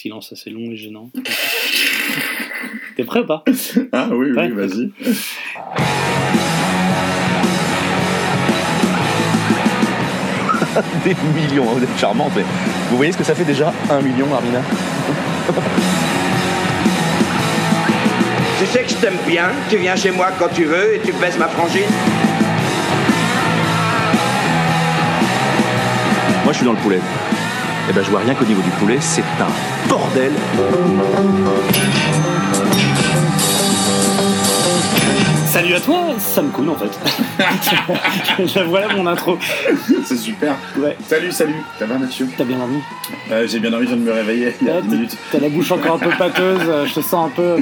silence assez long et gênant. T'es prêt ou pas? Ah oui, oui, vas-y. Des millions, hein, vous êtes charmante, mais vous voyez ce que ça fait déjà? Un million, Armina Tu sais que je t'aime bien, tu viens chez moi quand tu veux et tu baisses ma frangine. Moi, je suis dans le poulet. Eh ben, je vois rien qu'au niveau du poulet, c'est un bordel. Salut à toi, Sam Kuhn en fait. voilà mon intro. C'est super. Ouais, Salut, salut. Ça va, Mathieu? T'as bien dormi? Euh, J'ai bien envie, je viens de me réveiller il y a Ouais, 10 minutes. T'as la bouche encore un peu pâteuse, euh, je te sens un peu.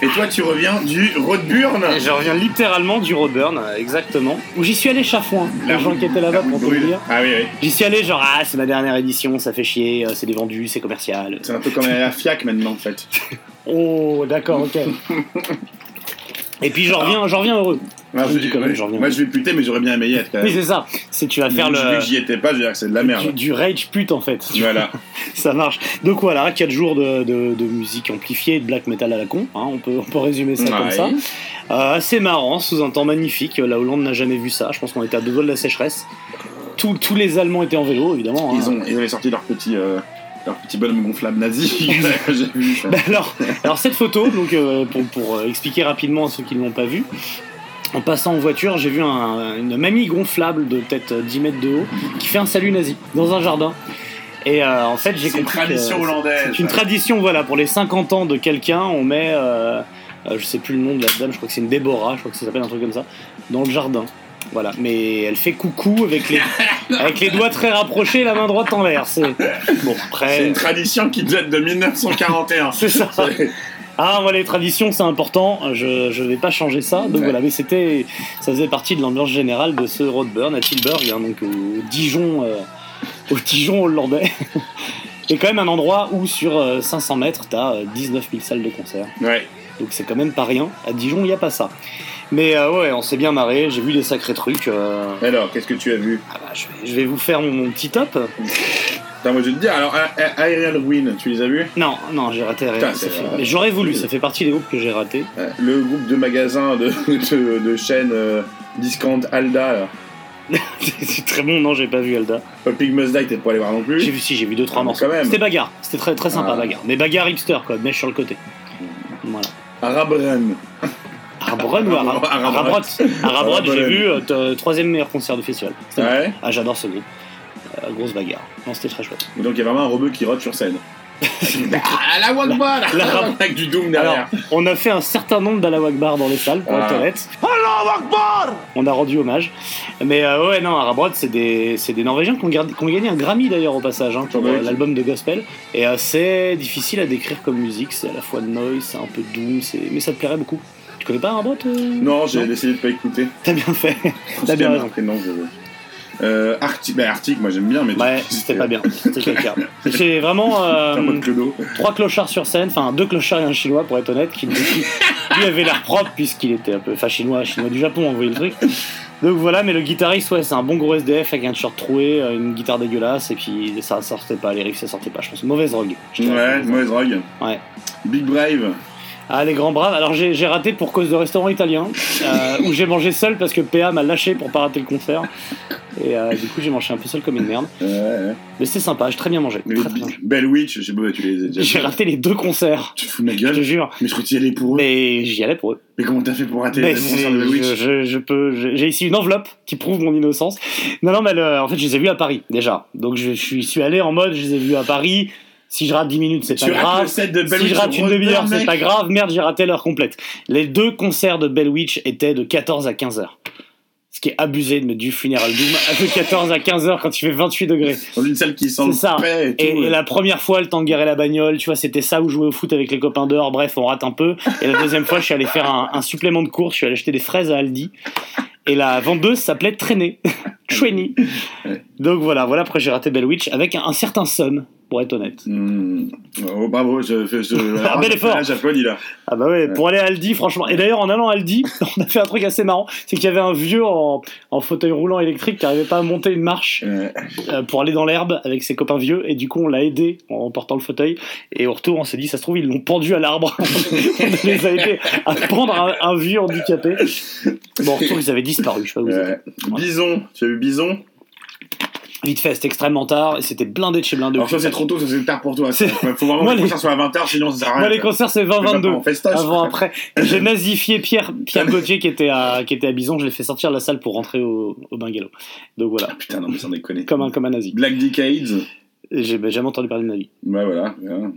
Et toi, tu reviens du Roadburn Et je reviens littéralement du Roadburn, exactement. Où j'y suis allé chafouin. Les gens qui étaient là-bas pour te dire. Ah oui, oui. J'y suis allé genre, ah, c'est ma dernière édition, ça fait chier, euh, c'est des vendus, c'est commercial. C'est un peu comme à la FIAC maintenant, en fait. Oh, d'accord, ok. Et puis j'en reviens, j'en reviens heureux. Moi, Je dis quand même, reviens. moi, je vais puter, mais j'aurais bien aimé y être quand même. Oui, c'est ça. C'est tu vas faire Vu le. que j'y étais pas, je veux dire que c'est de la merde. Du, du rage pute en fait. Voilà. Ça marche. Donc voilà, 4 jours de, de- de musique amplifiée de black metal à la con. hein, on, peut, on peut résumer ça comme ça. Euh, assez marrant, sous un temps magnifique. La Hollande n'a jamais vu ça. Je pense qu'on était à deux doigts de la sécheresse. Tous- tous les Allemands étaient en vélo, évidemment. hein. Ils, ont, ils avaient sorti leur petit, euh, leur petit bonhomme gonflable nazi. J'ai vu. Bah alors, alors cette photo, donc euh, pour, pour, euh, expliquer rapidement à ceux qui ne l'ont pas vu, en passant en voiture, j'ai vu un- une mamie gonflable de peut-être 10 mètres de haut qui fait un salut nazi dans un jardin. Et euh, en fait, j'ai C'est une compris tradition que hollandaise. c'est une tradition, voilà, pour les 50 ans de quelqu'un, on met, euh, euh, je sais plus le nom de la dame, je crois que c'est une Déborah, je crois que ça s'appelle un truc comme ça, dans le jardin. Voilà, mais elle fait coucou avec les, avec les doigts très rapprochés et la main droite en l'air. C'est bon après. une tradition qui date de 1941. C'est ça. Ah, voilà, les traditions, c'est important. Je, je vais pas changer ça. Donc Ouais. voilà, mais c'était, ça faisait partie de l'ambiance générale de ce Roadburn à Tilburg, hein, donc au Dijon, euh, au Dijon hollandais. Et quand même un endroit où sur euh, 500 mètres, t'as euh, 19 000 salles de concert. Ouais. Donc c'est quand même pas rien. À Dijon, il n'y a pas ça. Mais euh, ouais, on s'est bien marré. J'ai vu des sacrés trucs. euh, Alors, qu'est-ce que tu as vu? Ah bah, je, vais, je vais vous faire mon, mon petit top. Attends, moi je vais te dire, alors, A- A- Aerial Ruin, tu les as vus? Non, non, j'ai raté. rien. Putain, Ça fait-. Mais j'aurais voulu. Ça fait partie des groupes que j'ai ratés. Euh, Le groupe de magasins de, de, de chaîne euh, Discount Alda, là. c'est très bon. Non, j'ai pas vu Alda. Pig Must Die, t'es pas allé voir non plus J'ai vu si j'ai vu deux trois Ah, mais morceaux. quand même. C'était bagarre, c'était très très sympa Ah. bagarre. Mais bagarre hipster quoi, mèche sur le côté. Voilà. Arabren. Arabrun ou Ara- Arabrot. Arabrot Arabrot, j'ai vu euh, troisième meilleur concert du festival. Ouais. Ah j'adore ce groupe. Euh, grosse bagarre. Non c'était très chouette. Donc il y a vraiment un rebeu qui rote sur scène. ah, la Wagba La- là Avec du Doom derrière. Alors, on a fait un certain nombre d'Allah Akbar dans les salles pour Ah. être honnête. On a rendu hommage. Mais euh, ouais, non, Arabrot, c'est des, c'est des Norvégiens qui ont, gardé- qui ont gagné un Grammy d'ailleurs au passage hein, pour Ouais. euh, l'album de gospel. Et euh, c'est difficile à décrire comme musique. C'est à la fois noise, c'est un peu doom, c'est- mais ça te plairait beaucoup. Tu connais pas Arabrot euh Non, j'ai décidé de pas écouter. T'as bien fait. T'as bien raison. non, je. Euh, Arctic, bah, Arctic, moi j'aime bien, mais Ouais, c'était pas bien. C'était quelqu'un. C'est vraiment euh, trois clochards sur scène, enfin deux clochards et un chinois pour être honnête, qui lui, lui avait l'air propre puisqu'il était un peu, enfin chinois, chinois du Japon, on voyait le truc. Donc voilà, mais le guitariste, ouais, c'est un bon gros SDF avec un t-shirt troué, euh, une guitare dégueulasse, et puis ça sortait pas, les riffs ça sortait pas, je pense. Mauvaise drogue. Ouais, mauvaise drogue. Ouais. Big Brave. Ah, les grands braves. Alors j'ai j'ai raté pour cause de restaurant italien, euh, où j'ai mangé seul parce que PA m'a lâché pour pas rater le concert. Et euh, du coup, j'ai mangé un peu seul comme une merde. Ouais, ouais. Mais c'était sympa, j'ai très bien mangé. Très bien mangé. Bell Witch, je sais pas, tu les as déjà J'ai raté les deux concerts, Tu fous ma je te gueule jure. Mais je crois que tu y allais pour eux. Mais j'y allais pour eux. Mais comment t'as fait pour rater les c'est- concerts de Witch? je, je- je peux, j'ai ici une enveloppe qui prouve mon innocence. Non, non, mais le- en fait, je les ai vus à Paris déjà. Donc je, je suis allé en mode, je les ai vus à Paris. Si je rate 10 minutes, c'est Tu pas grave. de Si je rate une demi-heure, c'est pas grave. Merde, j'ai raté l'heure complète. Les deux concerts de Bell Witch étaient de 14 à 15 heures. Ce qui est abusé de mettre du Funeral Doom de 14 à 15 heures quand il fait 28 degrés. Dans une salle qui sent ça. le paix et tout. Et, la première fois, le temps de garer la bagnole, tu vois, c'était ça où jouer au foot avec les copains dehors. Bref, on rate un peu. Et la deuxième fois, je suis allé faire un, un supplément de course. Je suis allé acheter des fraises à Aldi. Et la vendeuse s'appelait Traîner. Traîner. Donc voilà, voilà. Après, j'ai raté Bell Witch avec un, un certain somme pour être honnête. Mm. Oh, bravo, je fais un bel effort. Ah bah ouais, pour aller à Aldi, franchement. Et d'ailleurs, en allant à Aldi, on a fait un truc assez marrant, c'est qu'il y avait un vieux en, fauteuil roulant électrique qui n'arrivait pas à monter une marche euh, pour aller dans l'herbe avec ses copains vieux, et du coup, on l'a aidé en portant le fauteuil. Et au retour, on s'est dit, ça se trouve, ils l'ont pendu à l'arbre. on les a aidés à prendre un, vieux handicapé. Bon, au retour, ils avaient disparu. Je sais pas où ouais. Bison, tu as eu Bison? Vite fait, c'était extrêmement tard. Et c'était blindé de chez blindé. Alors, soit c'est trop tôt, soit c'est tard pour toi. Il faut vraiment Moi, que le les- concert soit à 20h, sinon ça sert à rien. Moi, les concerts, c'est Tu vas pas 20-22. en festoche. Avant, après. J'ai nazifié Pierre, Pierre Gauthier qui était, à, qui était à Bison. Je l'ai fait sortir de la salle pour rentrer au, au bungalow. Donc voilà. Putain, non, mais sans déconner. Comme un, comme un nazi. Black Decades. J'ai bah, jamais entendu parler de ma vie. Voilà. voilà.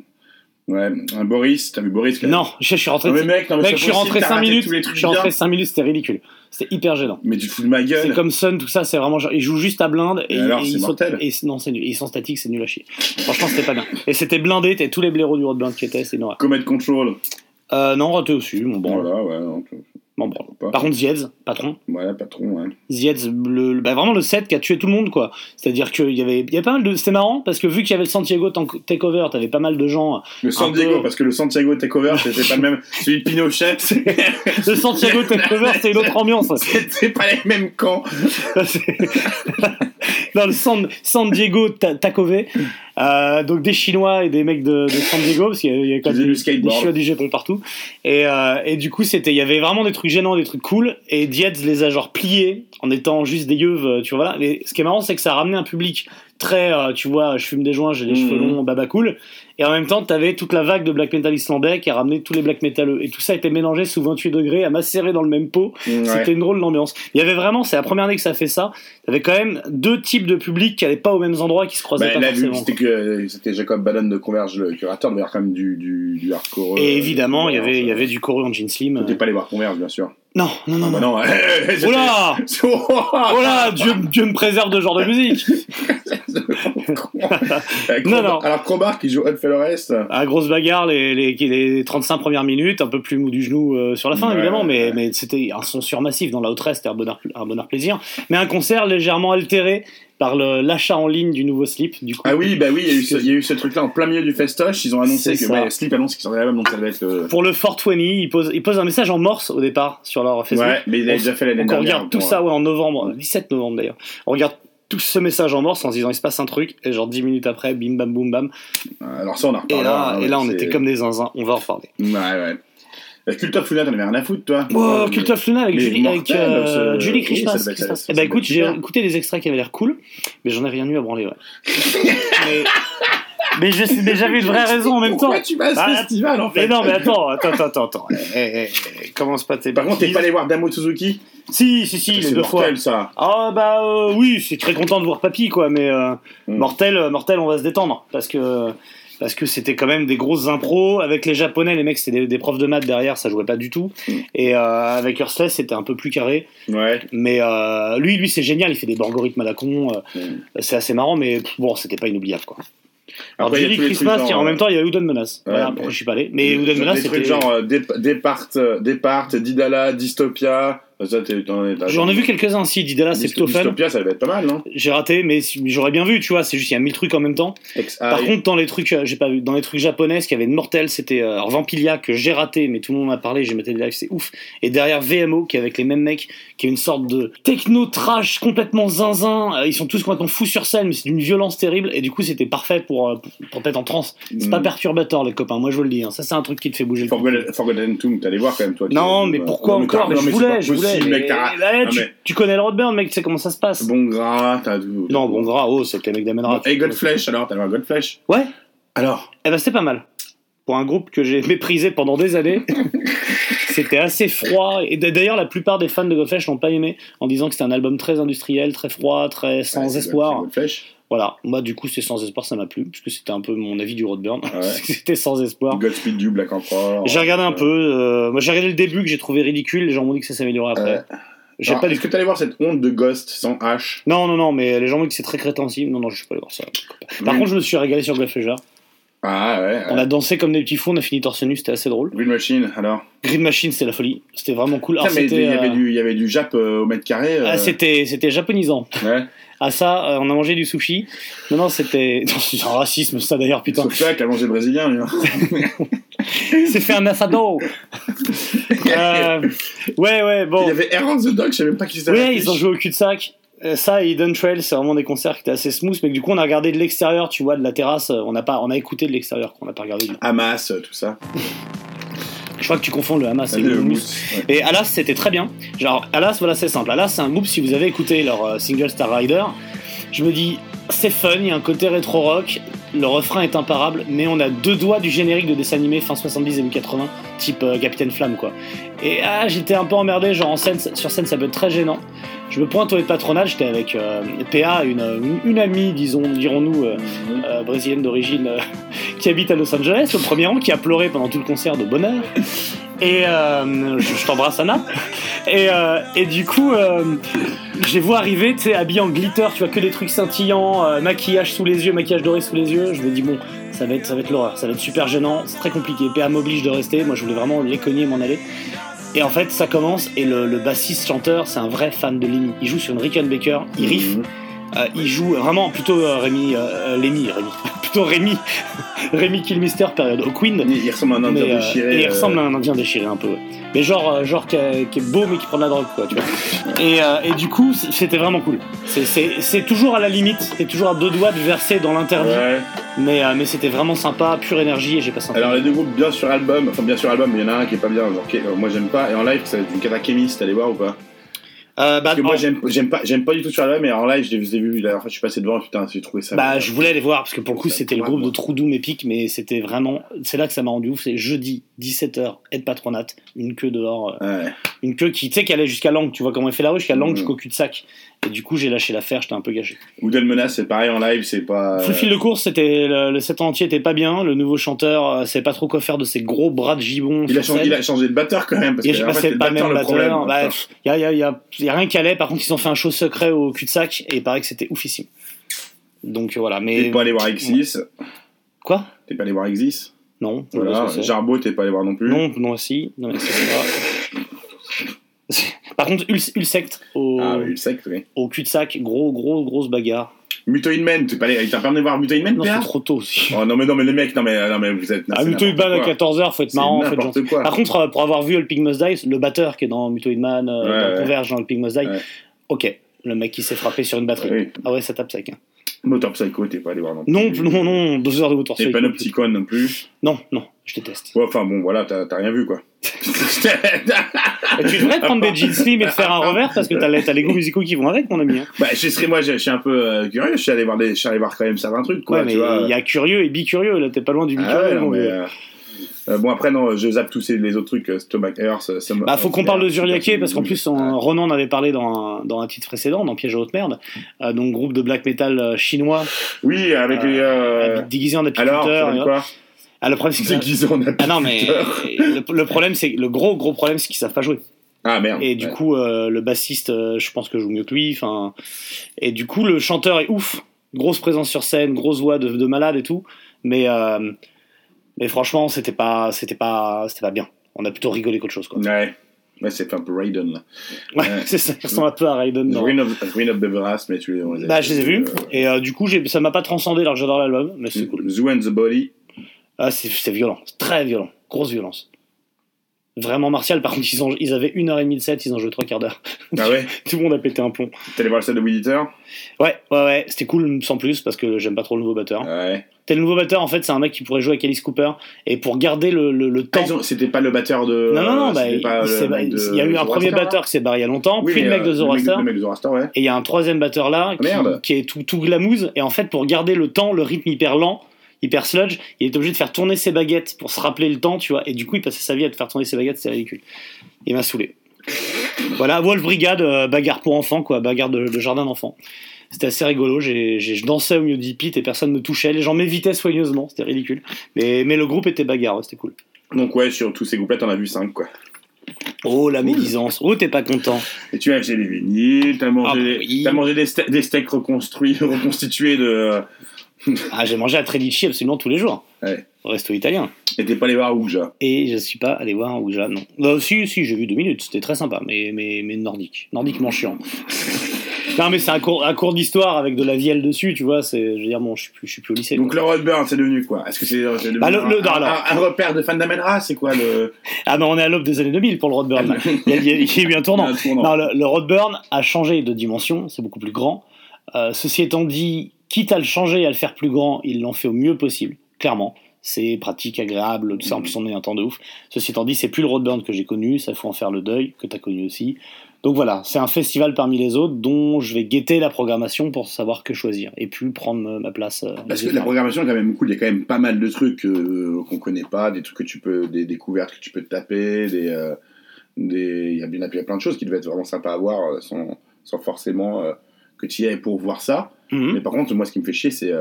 Ouais, un Boris, t'as vu Boris Non, je, je suis rentré. Non, mais mec, non, mais Mec, c'est je suis rentré t'as 5 raté minutes. Je suis rentré bien. 5 minutes, c'était ridicule. C'était hyper gênant. Mais tu te fous de ma gueule. C'est comme Sun, tout ça, c'est vraiment genre, ils jouent juste à blinde et, Et alors, c'est ils sont, et non, c'est nul. Ils sont statiques, c'est nul à chier. Franchement, c'était pas bien. Et c'était blindé, t'as tous les blaireaux du Road Blind qui étaient, c'est noir. Comet Control. Euh, non, raté aussi, mon bon. Voilà, ouais, non, Bon, bon. pas. Par contre, Zietz, patron. Ouais, patron, ouais. Zietz, le, le- bah, vraiment le set qui a tué tout le monde, quoi. C'est-à-dire qu'il y avait, il y avait pas mal de. C'était marrant parce que vu qu'il y avait le Santiago Takeover, t'avais pas mal de gens. Le San Un Diego, peu. parce que le Santiago Takeover, c'était pas le même. Celui de Pinochet, Le Santiago Takeover, c'était une autre ambiance. c'était pas les mêmes camps. dans le San, San Diego Ta- Takove. Euh, donc des Chinois et des mecs de, de San Diego, parce qu'il y avait- quand même des, des. Chinois du Japon partout. Et, euh, et du coup, c'était, il y avait vraiment des trucs gênants, des trucs cool. Et Dietz les a genre pliés en étant juste des yeux, euh, tu vois. Voilà. Mais ce qui est marrant, c'est que ça a ramené un public très, euh, tu vois, je fume des joints, j'ai les Mhm. cheveux longs, baba cool. Et en même temps, t'avais toute la vague de black metal islandais qui a ramené tous les black metaleux. Et tout ça était mélangé sous 28 degrés, à macérer dans le même pot. Ouais. C'était une drôle d'ambiance. Il y avait vraiment, c'est la première année que ça fait ça. Il avait quand même deux types de publics qui n'allaient pas aux mêmes endroits, qui se croisaient Bah, pas forcément. c'était que c'était Jacob Baden de Converge, le curateur, il devait y avoir quand même du, du, du hardcore. Et euh, évidemment, il y avait, il y avait du chorus en jean slim. T'es pas allé voir Converge, bien sûr. Non, non, non. Ah bah non. non, Oh là Oh là, Dieu, Dieu me préserve de ce genre de musique. Non, non. Alors, Crowbar qui joue Hot Rest. À grosse bagarre, les, les, les 35 premières minutes, un peu plus mou du genou euh, sur la fin, Ouais, évidemment, mais, ouais. mais c'était un son surmassif dans la haute c'était un bonheur, un bonheur plaisir. Mais un concert légèrement altéré par l'achat en ligne du nouveau slip, du coup. Ah oui, bah oui, il y a eu ce, eu truc-là en plein milieu du festoche. Ils ont annoncé que bah, Sleep annonce qu'ils sortent l'album, donc ça va être. euh, Pour le 420, ils posent, ils posent un message en morse au départ sur leur Facebook. Ouais, mais il a On- déjà fait l'année Donc on dernière. regarde tout ça ouais, en novembre, 17 novembre d'ailleurs. On regarde tout ce message en morse en se disant il se passe un truc, et genre 10 minutes après, bim bam boum bam. Alors ça, on a Et reparlé. là, hein, et là on était comme des zinzins, on va en reparler. Ouais, ouais. Euh, Cult of Luna, t'en avais rien à foutre, toi Oh, Cult of Luna avec Julie, avec, euh, ce- Julie oui, Christmas. être- Christmas. Eh ben écoute, j'ai écouté des extraits qui avaient l'air cool, mais j'en ai rien eu à branler, ouais. mais, mais j'avais une vraie raison en même temps. Pourquoi tu vas à ce Ah, festival, en fait Mais non, mais attends, attends, attends, attends. Eh, eh, eh, commence pas tes Par contre, t'es pas allé voir Damo Suzuki Si, si, si, les C'est deux fois. mortel, ça. Ah bah euh, oui, je suis très content de voir Papy quoi, mais euh, Mm. mortel, euh, mortel, on va se détendre parce que parce que c'était quand même des grosses impros avec les japonais, les mecs c'était des, des profs de maths derrière, ça jouait pas du tout. Mm. Et euh, avec Urstless c'était un peu plus carré, Ouais. mais euh, lui, lui c'est génial, il fait des algorithmes à la con, euh, Mm. c'est assez marrant, mais pff, bon, c'était pas inoubliable quoi. Alors Après, Christmas, tiens, en même temps il y a Udon Menace. Ouais, voilà pourquoi je suis pas allé. Mais Udon Menace Des c'était. trucs genre euh, Depart, euh, Didala, Dystopia. Es- J'en ai vu quelques-uns, si Didala c'est plutôt fun. Dystopia, ça devait être pas mal, non? J'ai raté, mais j'aurais bien vu, tu vois, c'est juste il y a mille trucs en même temps. Ex- Par ah, contre, dans les trucs, euh, j'ai pas vu, dans les trucs japonais, ce qu'il y avait de mortel, c'était euh, Vampilia que j'ai raté, mais tout le monde m'a parlé, j'ai maté des lives, c'est ouf. Et derrière VMO, qui est avec les mêmes mecs, qui est une sorte de techno trash complètement zinzin. euh, ils sont tous complètement fous sur scène, mais c'est d'une violence terrible. Et du coup, c'était parfait pour pour, être en transe. C'est Mm. pas perturbateur, les copains. Moi, je vous le dis. hein. Ça, c'est un truc qui te fait bouger le. Forgotten, Tomb, t'allais voir quand même, toi. Non, mais pourquoi encore je voulais, je voulais. Possible, mec, t'as- Et là, Non, tu, mais- tu connais le Roadburn, mec, tu sais comment ça se passe. Bon gras, t'as. Non, bon, gras, oh, c'est les mecs d'Amenra. Et Godflesh, alors, t'allais voir Godflesh Ouais, Alors Eh ben c'était pas mal. Pour un groupe que j'ai méprisé pendant des années, c'était assez froid. Et d'ailleurs, la plupart des fans de Godflesh l'ont pas aimé en disant que c'était un album très industriel, très froid, très sans Ouais, c'est espoir. God- c'est Godflesh. Voilà, moi du coup, c'est sans espoir, ça m'a plu, puisque c'était un peu mon avis du Roadburn. Ouais. c'était sans espoir. Godspeed You, Black Emperor. J'ai regardé un peu. euh, moi, j'ai regardé le début que j'ai trouvé ridicule. Les gens m'ont dit que ça s'améliorait après. Euh, J'ai pas Est-ce du que t'allais voir cette honte de Ghost sans H? Non, non, non, mais les gens m'ont dit que c'est très crétensible. Non, non, je suis pas allé voir ça. Par Oui. contre, je me suis régalé sur Godflesh. Ah ouais. On a dansé comme des petits fous, on a fini torse nu, c'était assez drôle. Green Machine, alors? Green Machine, c'était la folie. C'était vraiment cool. Alors, Putain, mais c'était, il y, avait euh, du, il y avait du Jap euh, au mètre carré. euh, Ah, c'était, c'était japonisant. ouais. à ça, euh, on a mangé du sushi. Non, non, c'était. C'est un racisme, ça d'ailleurs, putain. Sauf ça, qui a mangé brésilien, lui. hein. C'est fait un assado Euh, Ouais, ouais, bon. Il y avait Air on the Dog, je savais même pas qui c'était. Ouais, ils ont joué au cul-de-sac. Euh, Ça et Hidden Trail, c'est vraiment des concerts qui étaient assez smooth, mais du coup, on a regardé de l'extérieur, tu vois, de la terrasse. euh, On a, pas, on a écouté de l'extérieur, qu'on n'a pas regardé. Hamas, tout ça. Je crois que tu confonds le Hamas et Le le Mousse. ouais. Et Alas, c'était très bien. Genre, Alas, voilà, c'est simple. Alas, c'est un groupe, si vous avez écouté leur euh, single Star Rider, je me dis, c'est fun, il y a un côté rétro-rock, le refrain est imparable, mais on a deux doigts du générique de dessin animé fin 70 début 80, type euh, Capitaine Flamme, quoi. Et ah, j'étais un peu emmerdé, genre en scène, sur scène, ça peut être très gênant. Je me pointe au de patronage, j'étais avec euh, PA, une, amie, disons, dirons-nous, euh, euh, brésilienne d'origine, euh, qui habite à Los Angeles, au premier rang, qui a pleuré pendant tout le concert de bonheur. Et je, je t'embrasse, Anna. Et, du coup, les vois arriver, tu sais, habillés en glitter, tu vois, que des trucs scintillants, maquillage sous les yeux, maquillage doré sous les yeux. Je me dis, bon, ça va être, ça va être l'horreur, ça va être super gênant, c'est très compliqué. PA m'oblige de rester, moi je voulais vraiment les cogner m'en aller. Et en fait, ça commence, et le, le bassiste chanteur, c'est un vrai fan de Lemmy. Il joue sur une Rickenbacker, il riff, Mhm. euh, il joue vraiment plutôt euh, Rémi, euh, euh, Lemmy, Rémi, plutôt Rémi, Rémi Killmister période au Queen. Il, il ressemble à un indien Mais, euh, déchiré. il euh, ressemble à un indien déchiré un peu. ouais. Mais genre, euh, genre qui, est beau mais qui prend de la drogue, quoi, tu vois. Et, euh, et du coup, c'était vraiment cool. C'est- C'est c'est toujours à la limite, c'est toujours à deux doigts de verser dans l'interdit. Ouais. Mais, euh, mais c'était vraiment sympa, pure énergie et j'ai passé un Alors les deux groupes bien sur album, enfin bien sur album, mais il y en a un qui est pas bien, genre euh, moi j'aime pas, et en live ça va être une catakémie, t'allais voir ou pas? Euh, bah, Parce que moi j'aime j'aime pas, j'aime pas du tout sur album, mais en live je les ai vus, la je suis passé devant, putain j'ai trouvé ça. Bah, je voulais les voir parce que pour le coup, c'était le groupe de. Trou Doom épique, mais c'était vraiment. C'est là que ça m'a rendu ouf. C'est jeudi, 17h, aide patronate, une queue dehors, Ouais. une queue qui, tu sais, qui allait jusqu'à Langue. Tu vois comment il fait la rue, jusqu'à Langue, Mhm. jusqu'au cul-de-sac. Et du coup, j'ai lâché l'affaire, j'étais un peu gâché. Wooden Menace c'est pareil en live, c'est pas. Full fil de course, c'était le, le set entier était pas bien. Le nouveau chanteur euh, savait pas trop quoi faire de ses gros bras de gibon. Il a, changé, il a changé de batteur quand même, parce Et que en fait, pas le même le batteur. Bah, pff, y, a, y, y, y a rien qui allait. Par contre, ils ont fait un show secret au cul-de-sac et il paraît que c'était oufissime. Donc voilà. T'es Mais pas allé voir Exis, quoi? T'es pas allé voir Exis, Non. voilà. Jarbo t'es pas allé voir non plus. Non, non, si. Non, mais c'est pas. Par contre, Ul- Ulsect au, Ah oui. au cul-de-sac, gros, gros, grosse bagarre. Mutoid Man, t'es pas allé, t'as pas voir Mutoid Man, Non, c'est trop tôt aussi. Oh non mais non mais les mecs, non mais, non, mais vous êtes. Ah, Mutoid Man à n'importe quoi. 14h, faut être marrant, faut être quoi. Par contre, euh, pour avoir vu le Pig Must Die, le batteur qui est dans Mutoid Man, euh, Ouais, dans ouais. Converge, dans le Pig Must Die, Ouais. ok. Le mec qui s'est frappé sur une batterie. Oui. Ah ouais, ça tape sec. hein. Motor Psycho, t'es pas allé voir non plus. Non, non, non, deux heures de moteur Et Psycho. Panopticon non plus. Non, non, je déteste. Ouais, enfin bon, voilà, t'as rien vu quoi. Et tu devrais prendre des jeans slim et te faire un revers parce que t'as les, les goûts musicaux qui vont avec, mon ami. hein. bah, je serais, moi, je je suis un peu euh, curieux. Je suis allé voir des, je suis allé voir quand même certains trucs quoi. ouais, mais il y a curieux et bicurieux, là, t'es pas loin du Ah bicurieux, ouais, non, mais, euh, euh, bon après non, je zappe tous les autres trucs, euh, Stomach Earth, ça, ça me- Bah, faut qu'on parle de Zuriaké parce qu'en plus, on-. Ronan en avait parlé dans un, dans un titre précédent, dans Piège à haute merde, euh, donc groupe de black metal euh, chinois, Oui, avec les. Euh... déguisé en Alors, apiculteur. et- quoi Ah, le problème, c'est que- en Ah non, mais le, le problème, c'est le gros gros problème, c'est qu'ils savent pas jouer. Ah merde. Et du Ouais. coup, euh, le bassiste, euh, je pense que joue mieux que lui. Enfin, et du coup, le chanteur est ouf, grosse présence sur scène, grosse voix de, de malade et tout. Mais euh, mais franchement, c'était pas c'était pas c'était pas bien. On a plutôt rigolé qu'autre chose. Quoi. Ouais. Ouais, c'est un peu Raiden là. Ouais, c'est ça. Ressemble un peu à Raiden. Ruin of, Ruin of Beveras, mais tu les. Bah, je les ai vus. euh, Et euh, du coup, ça m'a pas transcendé alors j'adore l'album, mais c'est cool. Zoo and the Body. Ah, c'est violent, très violent, grosse violence. Vraiment martial. Par contre, ils, ont, ils avaient une heure et demie de set, ils ont joué trois quarts d'heure. Ah ouais Tout le monde a pété un plomb. T'es allé voir le set de Weed Ouais, ouais, ouais, c'était cool sans plus parce que j'aime pas trop le nouveau batteur. Ouais. T'es le nouveau batteur, en fait, c'est un mec qui pourrait jouer avec Alice Cooper et pour garder le, le, le Ah, temps. C'était pas le batteur de. Non, non, non, bah, c'était il, de il y a eu un premier batteur qui s'est barré il y a longtemps, Oui, puis le mec de euh, Zoroaster, Zoroaster, ouais. et il y a un troisième batteur là qui, Merde. qui est tout, tout glamouze, et en fait, pour garder le temps, le rythme hyper lent, hyper sludge, il est obligé de faire tourner ses baguettes pour se rappeler le temps, tu vois, et du coup, il passait sa vie à te faire tourner ses baguettes, c'est ridicule. Il m'a saoulé. Voilà, Wolf Brigade, euh, bagarre pour enfants, quoi, bagarre de, de jardin d'enfants. C'était assez rigolo, j'ai, j'ai- je dansais au milieu du pit et personne me touchait, les gens m'évitaient soigneusement, c'était ridicule. Mais, mais le groupe était bagarre, c'était cool. Donc, ouais, sur tous ces groupes-là, t'en as vu 5, quoi. Oh la médisance, oh t'es pas content. Et tu as acheté des vinyles, t'as mangé, Ah, des- oui. t'as mangé des, ste- des steaks reconstruits, reconstitués de. Ah j'ai mangé à Tredici absolument tous les jours. Ouais. Au resto italien. Et t'es pas allé voir Ouija. Et je suis pas allé voir Ouija, non. Bah si, si, j'ai vu deux minutes, c'était très sympa, mais, mais, mais nordique. Nordiquement chiant. Non, mais c'est un cours, un cours d'histoire avec de la vielle dessus, tu vois. C'est, je veux dire, bon, je suis plus, je suis plus au lycée. Donc quoi. le Roadburn, c'est devenu quoi? Est-ce que c'est devenu Bah, le- le- un, non, alors. un- un repère de fan d'Amenra C'est quoi le Ah, mais on est à l'aube des années 2000 pour le Roadburn. là. Il y a, il y a- il y a eu un tournant. Non, le, le Roadburn a changé de dimension, c'est beaucoup plus grand. Euh, ceci étant dit, quitte à le changer et à le faire plus grand, ils l'ont fait au mieux possible, clairement. C'est pratique, agréable, tout ça. En plus, on est un temps de ouf. Ceci étant dit, c'est plus le Roadburn que j'ai connu, ça faut en faire le deuil, que tu as connu aussi. Donc voilà, c'est un festival parmi les autres dont je vais guetter la programmation pour savoir que choisir et puis prendre euh, ma place. euh, Parce que la programmation est quand même cool. Il y a quand même pas mal de trucs euh, qu'on connaît pas, des trucs que tu peux, des découvertes que tu peux te taper, des, euh, des, il y a bien plein de choses qui devaient être vraiment sympas à voir sans, sans forcément euh, que tu y ailles pour voir ça. Mhm. Mais par contre, moi, ce qui me fait chier, c'est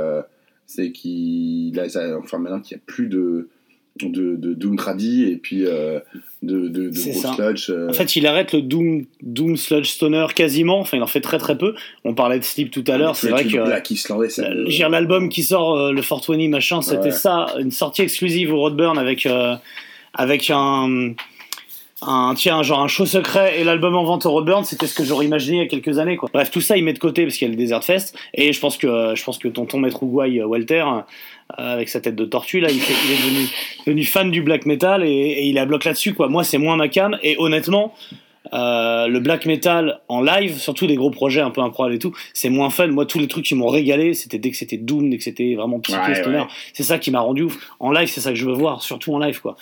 c'est qu'il enfin maintenant qu'il n'y a plus de de, de Doom Tradi et puis euh, de, de, gros ça. sludge. euh, En fait, il arrête le Doom, Doom Sludge Stoner quasiment. Enfin, il en fait très très peu. On parlait de Sleep tout à l'heure. C'est vrai que Black Islandais, c'est euh, je veux dire, l'album qui sort, euh, le 420 machin, c'était Ouais. ça, une sortie exclusive au Roadburn avec euh, avec un un tiens genre un show secret et l'album en vente au Roadburn c'était ce que j'aurais imaginé il y a quelques années quoi bref tout ça il met de côté parce qu'il y a le Desert Fest et je pense que je pense que tonton maître Uruguay euh, Walter euh, avec sa tête de tortue là il, fait- il est devenu, devenu fan du black metal et, et il est à bloc là-dessus quoi moi c'est moins ma cam et honnêtement euh, le black metal en live, surtout des gros projets un peu improbables et tout, c'est moins fun. Moi, tous les trucs qui m'ont régalé, c'était dès que c'était Doom, dès que c'était vraiment psyché, Ouais, stoner. ouais. C'est ça qui m'a rendu ouf. En live, c'est ça que je veux voir, surtout en live, quoi.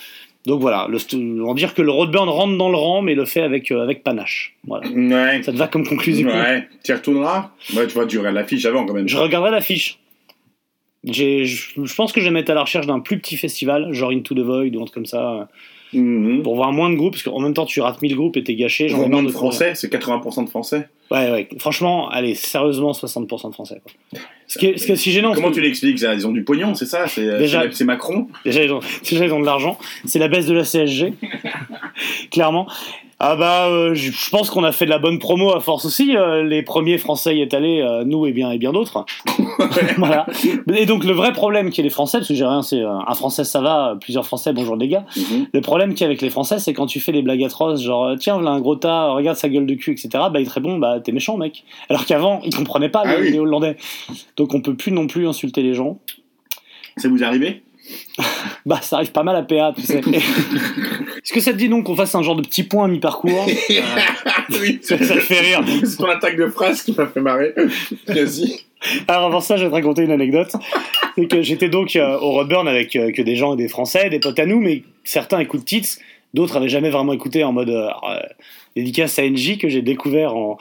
Donc voilà, le, on va dire que le Roadburn rentre dans le rang, mais le fait avec, euh, avec panache. Voilà. Ouais. Ça te va comme conclusion Ouais. Tu y retourneras? Ouais, tu vois, tu regardes l'affiche avant quand même. Je regarderai l'affiche. Je pense que je vais mettre à la recherche d'un plus petit festival, genre Into the Void ou un truc comme ça, Mhm. pour voir moins de groupes, parce qu'en même temps tu rates 1000 groupes et t'es gâché. J'en ai marre de français, c'est 80% de français. Ouais, ouais. Franchement, allez, sérieusement, 60% de français. Quoi. Ce, qui est, ce qui est si gênant, Comment tu l'expliques ça? Ils ont du pognon, c'est ça? C'est euh, Déjà- c'est- Macron? Déjà, ils ont, déjà, ils ont de l'argent. C'est la baisse de la CSG, clairement. Ah bah, euh, je pense qu'on a fait de la bonne promo à force aussi. euh, les premiers Français y est allés, euh, nous et bien et bien d'autres. voilà. Et donc le vrai problème qui est les Français, parce que j'ai rien, c'est un Français ça va, plusieurs Français bonjour les gars. Mhm. Le problème qu'il y a avec les Français, c'est quand tu fais des blagues atroces, genre tiens, voilà un gros tas, regarde sa gueule de cul, etc. Bah il te répond bah t'es méchant mec. Alors qu'avant ils comprenaient pas Ah les, oui. les Hollandais. Donc on peut plus non plus insulter les gens. Ça vous est arrivé? Bah ça arrive pas mal à PA, tu sais. Est-ce que ça te dit donc qu'on fasse un genre de petit point à mi-parcours? Oui, ça, ça te fait rire. C'est ton attaque de phrase qui m'a fait marrer. Vas-y. Alors avant ça, je vais te raconter une anecdote. C'est que j'étais donc euh, au Roadburn avec euh, que des gens, des Français, des potes à nous, mais certains écoutent Tits, d'autres avaient jamais vraiment écouté en mode euh, dédicace à NJ que j'ai découvert en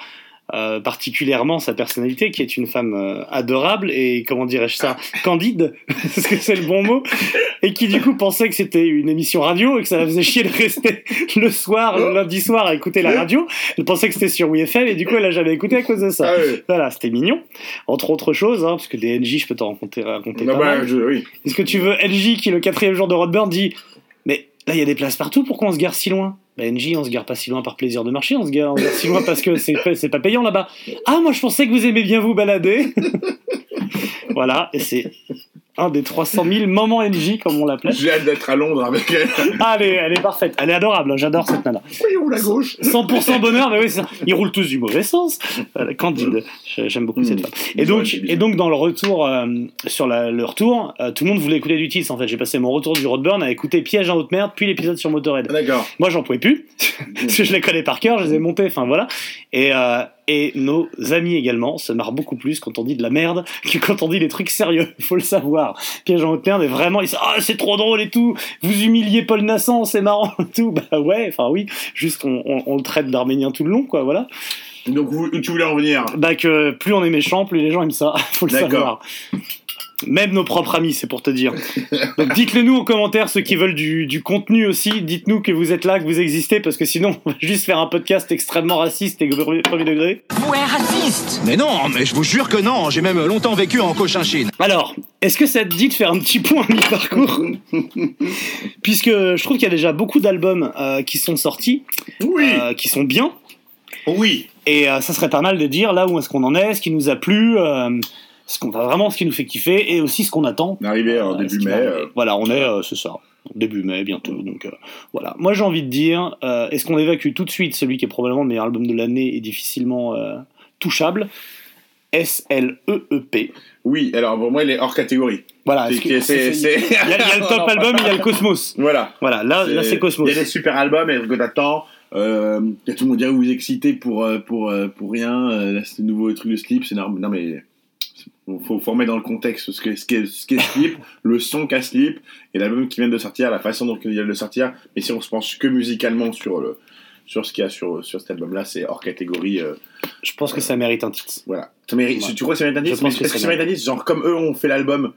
euh, particulièrement sa personnalité, qui est une femme euh, adorable et comment dirais-je ça, candide, parce que c'est le bon mot, et qui du coup pensait que c'était une émission radio et que ça la faisait chier de rester le soir, le lundi soir à écouter la radio. Elle pensait que c'était sur WFM et du coup elle a jamais écouté à cause de ça. Ah ouais. Voilà, c'était mignon. Entre autres choses, hein, parce que des NJ, je peux t'en raconter, raconter Non, pas bah, mal. je- oui. Est-ce que tu veux NJ qui, le quatrième jour de Roadburn, dit Mais là, il y a des places partout, pourquoi on se gare si loin? Bah, NJ, on se gare pas si loin par plaisir de marcher, on se gare, on se gare si loin parce que c'est pas- c'est pas payant là-bas. Ah, moi, je pensais que vous aimez bien vous balader. voilà, et c'est un des 300 000 moments NJ, comme on l'appelait. J'ai hâte d'être à Londres avec elle. Ah, elle est, elle est parfaite, elle est adorable, hein, j'adore cette nana. Oui, ou la gauche. 100% bonheur, mais oui, ça. ils roulent tous du mauvais sens. Voilà, Candide, J'ai- j'aime beaucoup cette Mm. femme. Et donc, et donc dans le retour, euh, sur la- le retour, euh, tout le monde voulait écouter du Tits. En fait, j'ai passé mon retour du Roadburn à écouter Piège en haute merde, puis l'épisode sur Motorhead. D'accord. Moi, j'en pouvais plus, parce que je les connais par cœur, je les ai montés, enfin voilà. Et, euh, et nos amis également se marrent beaucoup plus quand on dit de la merde que quand on dit des trucs sérieux. Il faut le savoir. Piège en haute merde est vraiment, ils disent, ah, c'est trop drôle et tout. Vous humiliez Paul Nassan, c'est marrant et tout. Bah ouais, enfin oui. Juste, on, on- on le traite d'arménien tout le long, quoi, voilà. Donc, vous- tu voulais en venir Bah que plus on est méchant, plus les gens aiment ça. faut le savoir. Même nos propres amis, c'est pour te dire. Donc dites-le nous en commentaire, ceux qui veulent du, du contenu aussi. Dites-nous que vous êtes là, que vous existez, parce que sinon, on va juste faire un podcast extrêmement raciste et premier premier degré. Mais non, mais je vous jure que non, j'ai même longtemps vécu en Cochinchine. Alors, est-ce que ça te dit de faire un petit point à mi-parcours? Puisque je trouve qu'il y a déjà beaucoup d'albums euh, qui sont sortis, Oui. euh, qui sont bien, Oui. et euh, ça serait pas mal de dire là où est-ce qu'on en est, ce qui nous a plu, euh, ce qu'on vraiment ce qui nous fait kiffer, et aussi ce qu'on attend On est arrivé en Euh, début ce qui mai. euh, Voilà, on est, euh, c'est ça, début mai bientôt. Donc euh, voilà. Moi j'ai envie de dire, euh, est-ce qu'on évacue tout de suite celui qui est probablement le meilleur album de l'année et difficilement euh, Touchable? S-L-E-E-P. Oui, alors pour moi, il est hors catégorie. Voilà. C'est- c'est- c'est- c'est- Il y, a il a le top Non, album et il y a le Cosmos. Voilà. Voilà, là, là c'est Cosmos. Il y a des super albums et que t'attends. Euh, y a tout le monde dirait vous excitez pour, pour, pour rien. Là, ce nouveau truc de Slip, c'est normal. Non, mais faut, faut remettre dans le contexte ce qu'est ce qu'est- ce qu'est Slip, le son qu'a Slip et l'album qui vient de sortir, la façon dont il vient de sortir. Mais si on se pense que musicalement sur, le, sur ce qu'il y a sur, sur cet album-là, c'est hors catégorie. euh, Je pense que ça mérite un titre. voilà. Ça mérite, Ouais. Tu crois que ça mérite un que Est-ce que ça mérite un disque Genre, comme eux ont fait l'album.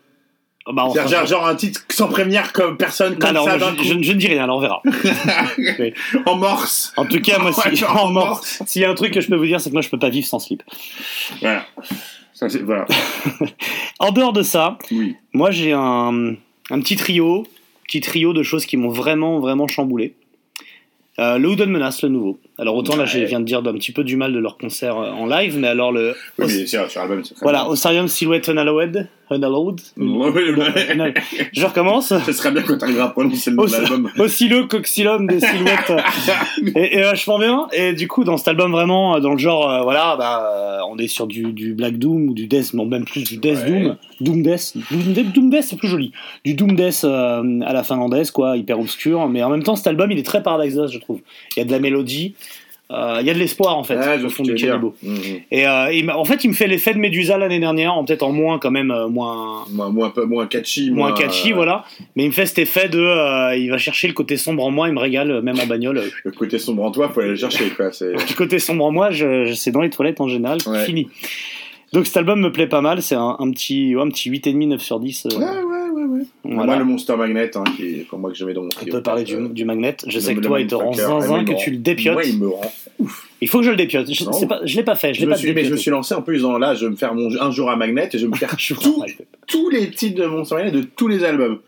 Bah, enfin, C'est-à-dire, genre, genre un titre sans première, comme personne, comme ça, moi, d'un je, je- je ne dis rien, alors on verra. en morse. En tout cas, moi, si, en morse, s'il y a un truc que je peux vous dire, c'est que moi, je peux pas vivre sans slip. Voilà. Voilà. En dehors de ça, Oui. moi, j'ai un, un petit trio, petit trio de choses qui m'ont vraiment, vraiment chamboulé. Euh, le Houdon Menace, le nouveau. Alors autant là, je viens de dire un petit peu du mal de leur concert euh, en live, mais alors le Oui, mais sur, sur très voilà, bien. Osarium Silhouette Unallowed, Unallowed. Ouais, ouais, Je recommence. Ce serait bien quand t'arriveras à prononcer le nom de l'album. Oscillo, coxylum des silhouettes. et, et vachement bien. Et du coup, dans cet album, vraiment, euh, dans le genre, euh, voilà, bah, euh, on est sur du, du Black Doom ou du Death, non, même plus du Death. Doom. Doom Death. Doom, Death- Doom Death, c'est plus joli. Du Doom Death euh, à la finlandaise, quoi, hyper obscur. Mais en même temps, cet album, il est très Paradise Lost, je trouve. Il y a de la mélodie. Euh, Il y a de l'espoir, en fait, au fond du dire. canibo. Mhm. Et euh, il en fait, il me fait l'effet de Medusa l'année dernière, en peut-être en moins, quand même, euh, moins, Moins, moins, moins catchy. moins catchy, voilà. Mais il me fait cet effet de, il va chercher le côté sombre en moi, il me régale, même en bagnole. Le côté sombre en toi, faut aller le chercher, quoi. Le côté sombre en moi, je, je- c'est dans les toilettes en général, Ouais. fini. Donc cet album me plaît pas mal, c'est un, un petit, ouais, un petit 8,5, 9 sur 10. euh, Ouais, ouais, ouais, ouais. voilà. Moi, le Monster Magnet, hein, qui est, pour moi, que je mets dans mon On peut parler du, Euh, du magnet. Je le- sais que toi, il te rend zinzin, que tu le dépiotes. Moi, il me rend. Il faut que je le dépiote. Je, je l'ai pas fait, je Je l'ai me, pas suis, mais je me suis lancé en plus dans là, je vais me faire mon, un jour à Magnet et je vais me faire tout, tous les titres de Monster Magnet de tous les albums.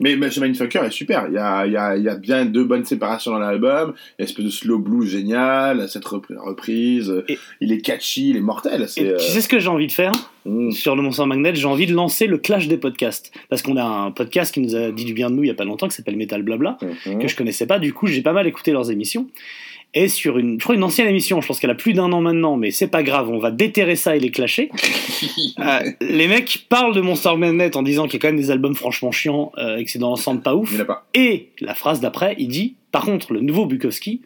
Mais, ce Mindfucker est super. Il y a, il y, a, il y a bien deux bonnes séparations dans l'album. Il y a une espèce de slow blues génial, cette repri- reprise. Et- il est catchy, il est mortel. C'est, Et euh, tu sais ce que j'ai envie de faire? Mm. sur le Monster Magnet J'ai envie de lancer le clash des podcasts. Parce qu'on a un podcast qui nous a dit du bien de nous il y a pas longtemps, qui s'appelle Metal Blabla. Mhm. que je connaissais pas. Du coup, j'ai pas mal écouté leurs émissions. Et sur une, je crois une ancienne émission, je pense qu'elle a plus d'un an maintenant, mais c'est pas grave, on va déterrer ça et les clasher. Euh, les mecs parlent de Monster Magnet en disant qu'il y a quand même des albums franchement chiants euh, et que c'est dans l'ensemble pas ouf. Il pas. Et la phrase d'après, il dit, par contre, le nouveau Bukowski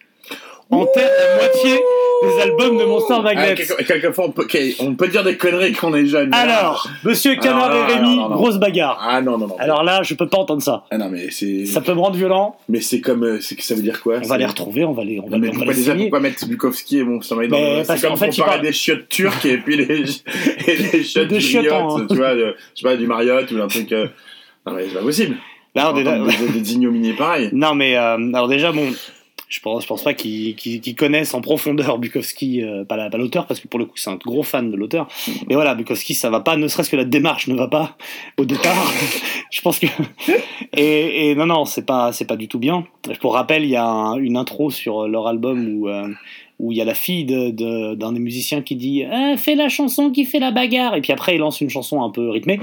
enterre la moitié des albums de Monster Ah, Magnet. quelque- quelquefois, on peut, on peut dire des conneries quand on est jeune. Alors, Monsieur Canard Alors là, et Rémi, non, non. grosse bagarre. Ah non, non, non. Alors là, je peux pas entendre ça. Ah non, mais c'est. Ça peut me rendre violent. Mais c'est comme. euh, c'est ça veut dire quoi On va les retrouver, on va les, on va, mais on va pourquoi les déjà pourquoi mettre Bukowski et bon ça m'a Mais C'est comme fait, comparer parle- des chiottes turques et puis les, et les chiottes Des Marriott, en- tu vois, je sais pas du Marriott ou un truc. euh, Non mais c'est pas possible. Là, on est là- des, ignominies pareils. Non, mais euh, alors déjà, bon, je pense, je pense pas qu'ils qu'ils- qu'ils connaissent en profondeur Bukowski, euh, pas la- pas l'auteur, parce que pour le coup, c'est un gros fan de l'auteur. Mais voilà, Bukowski, ça va pas, ne serait-ce que la démarche ne va pas au départ. je pense que. Et, et non, non, c'est pas, c'est pas du tout bien. Pour rappel, il y a un- une intro sur leur album où. euh, où il y a la fille de- de- d'un des musiciens qui dit Eh, fais la chanson qui fait la bagarre et puis après il lance une chanson un peu rythmée.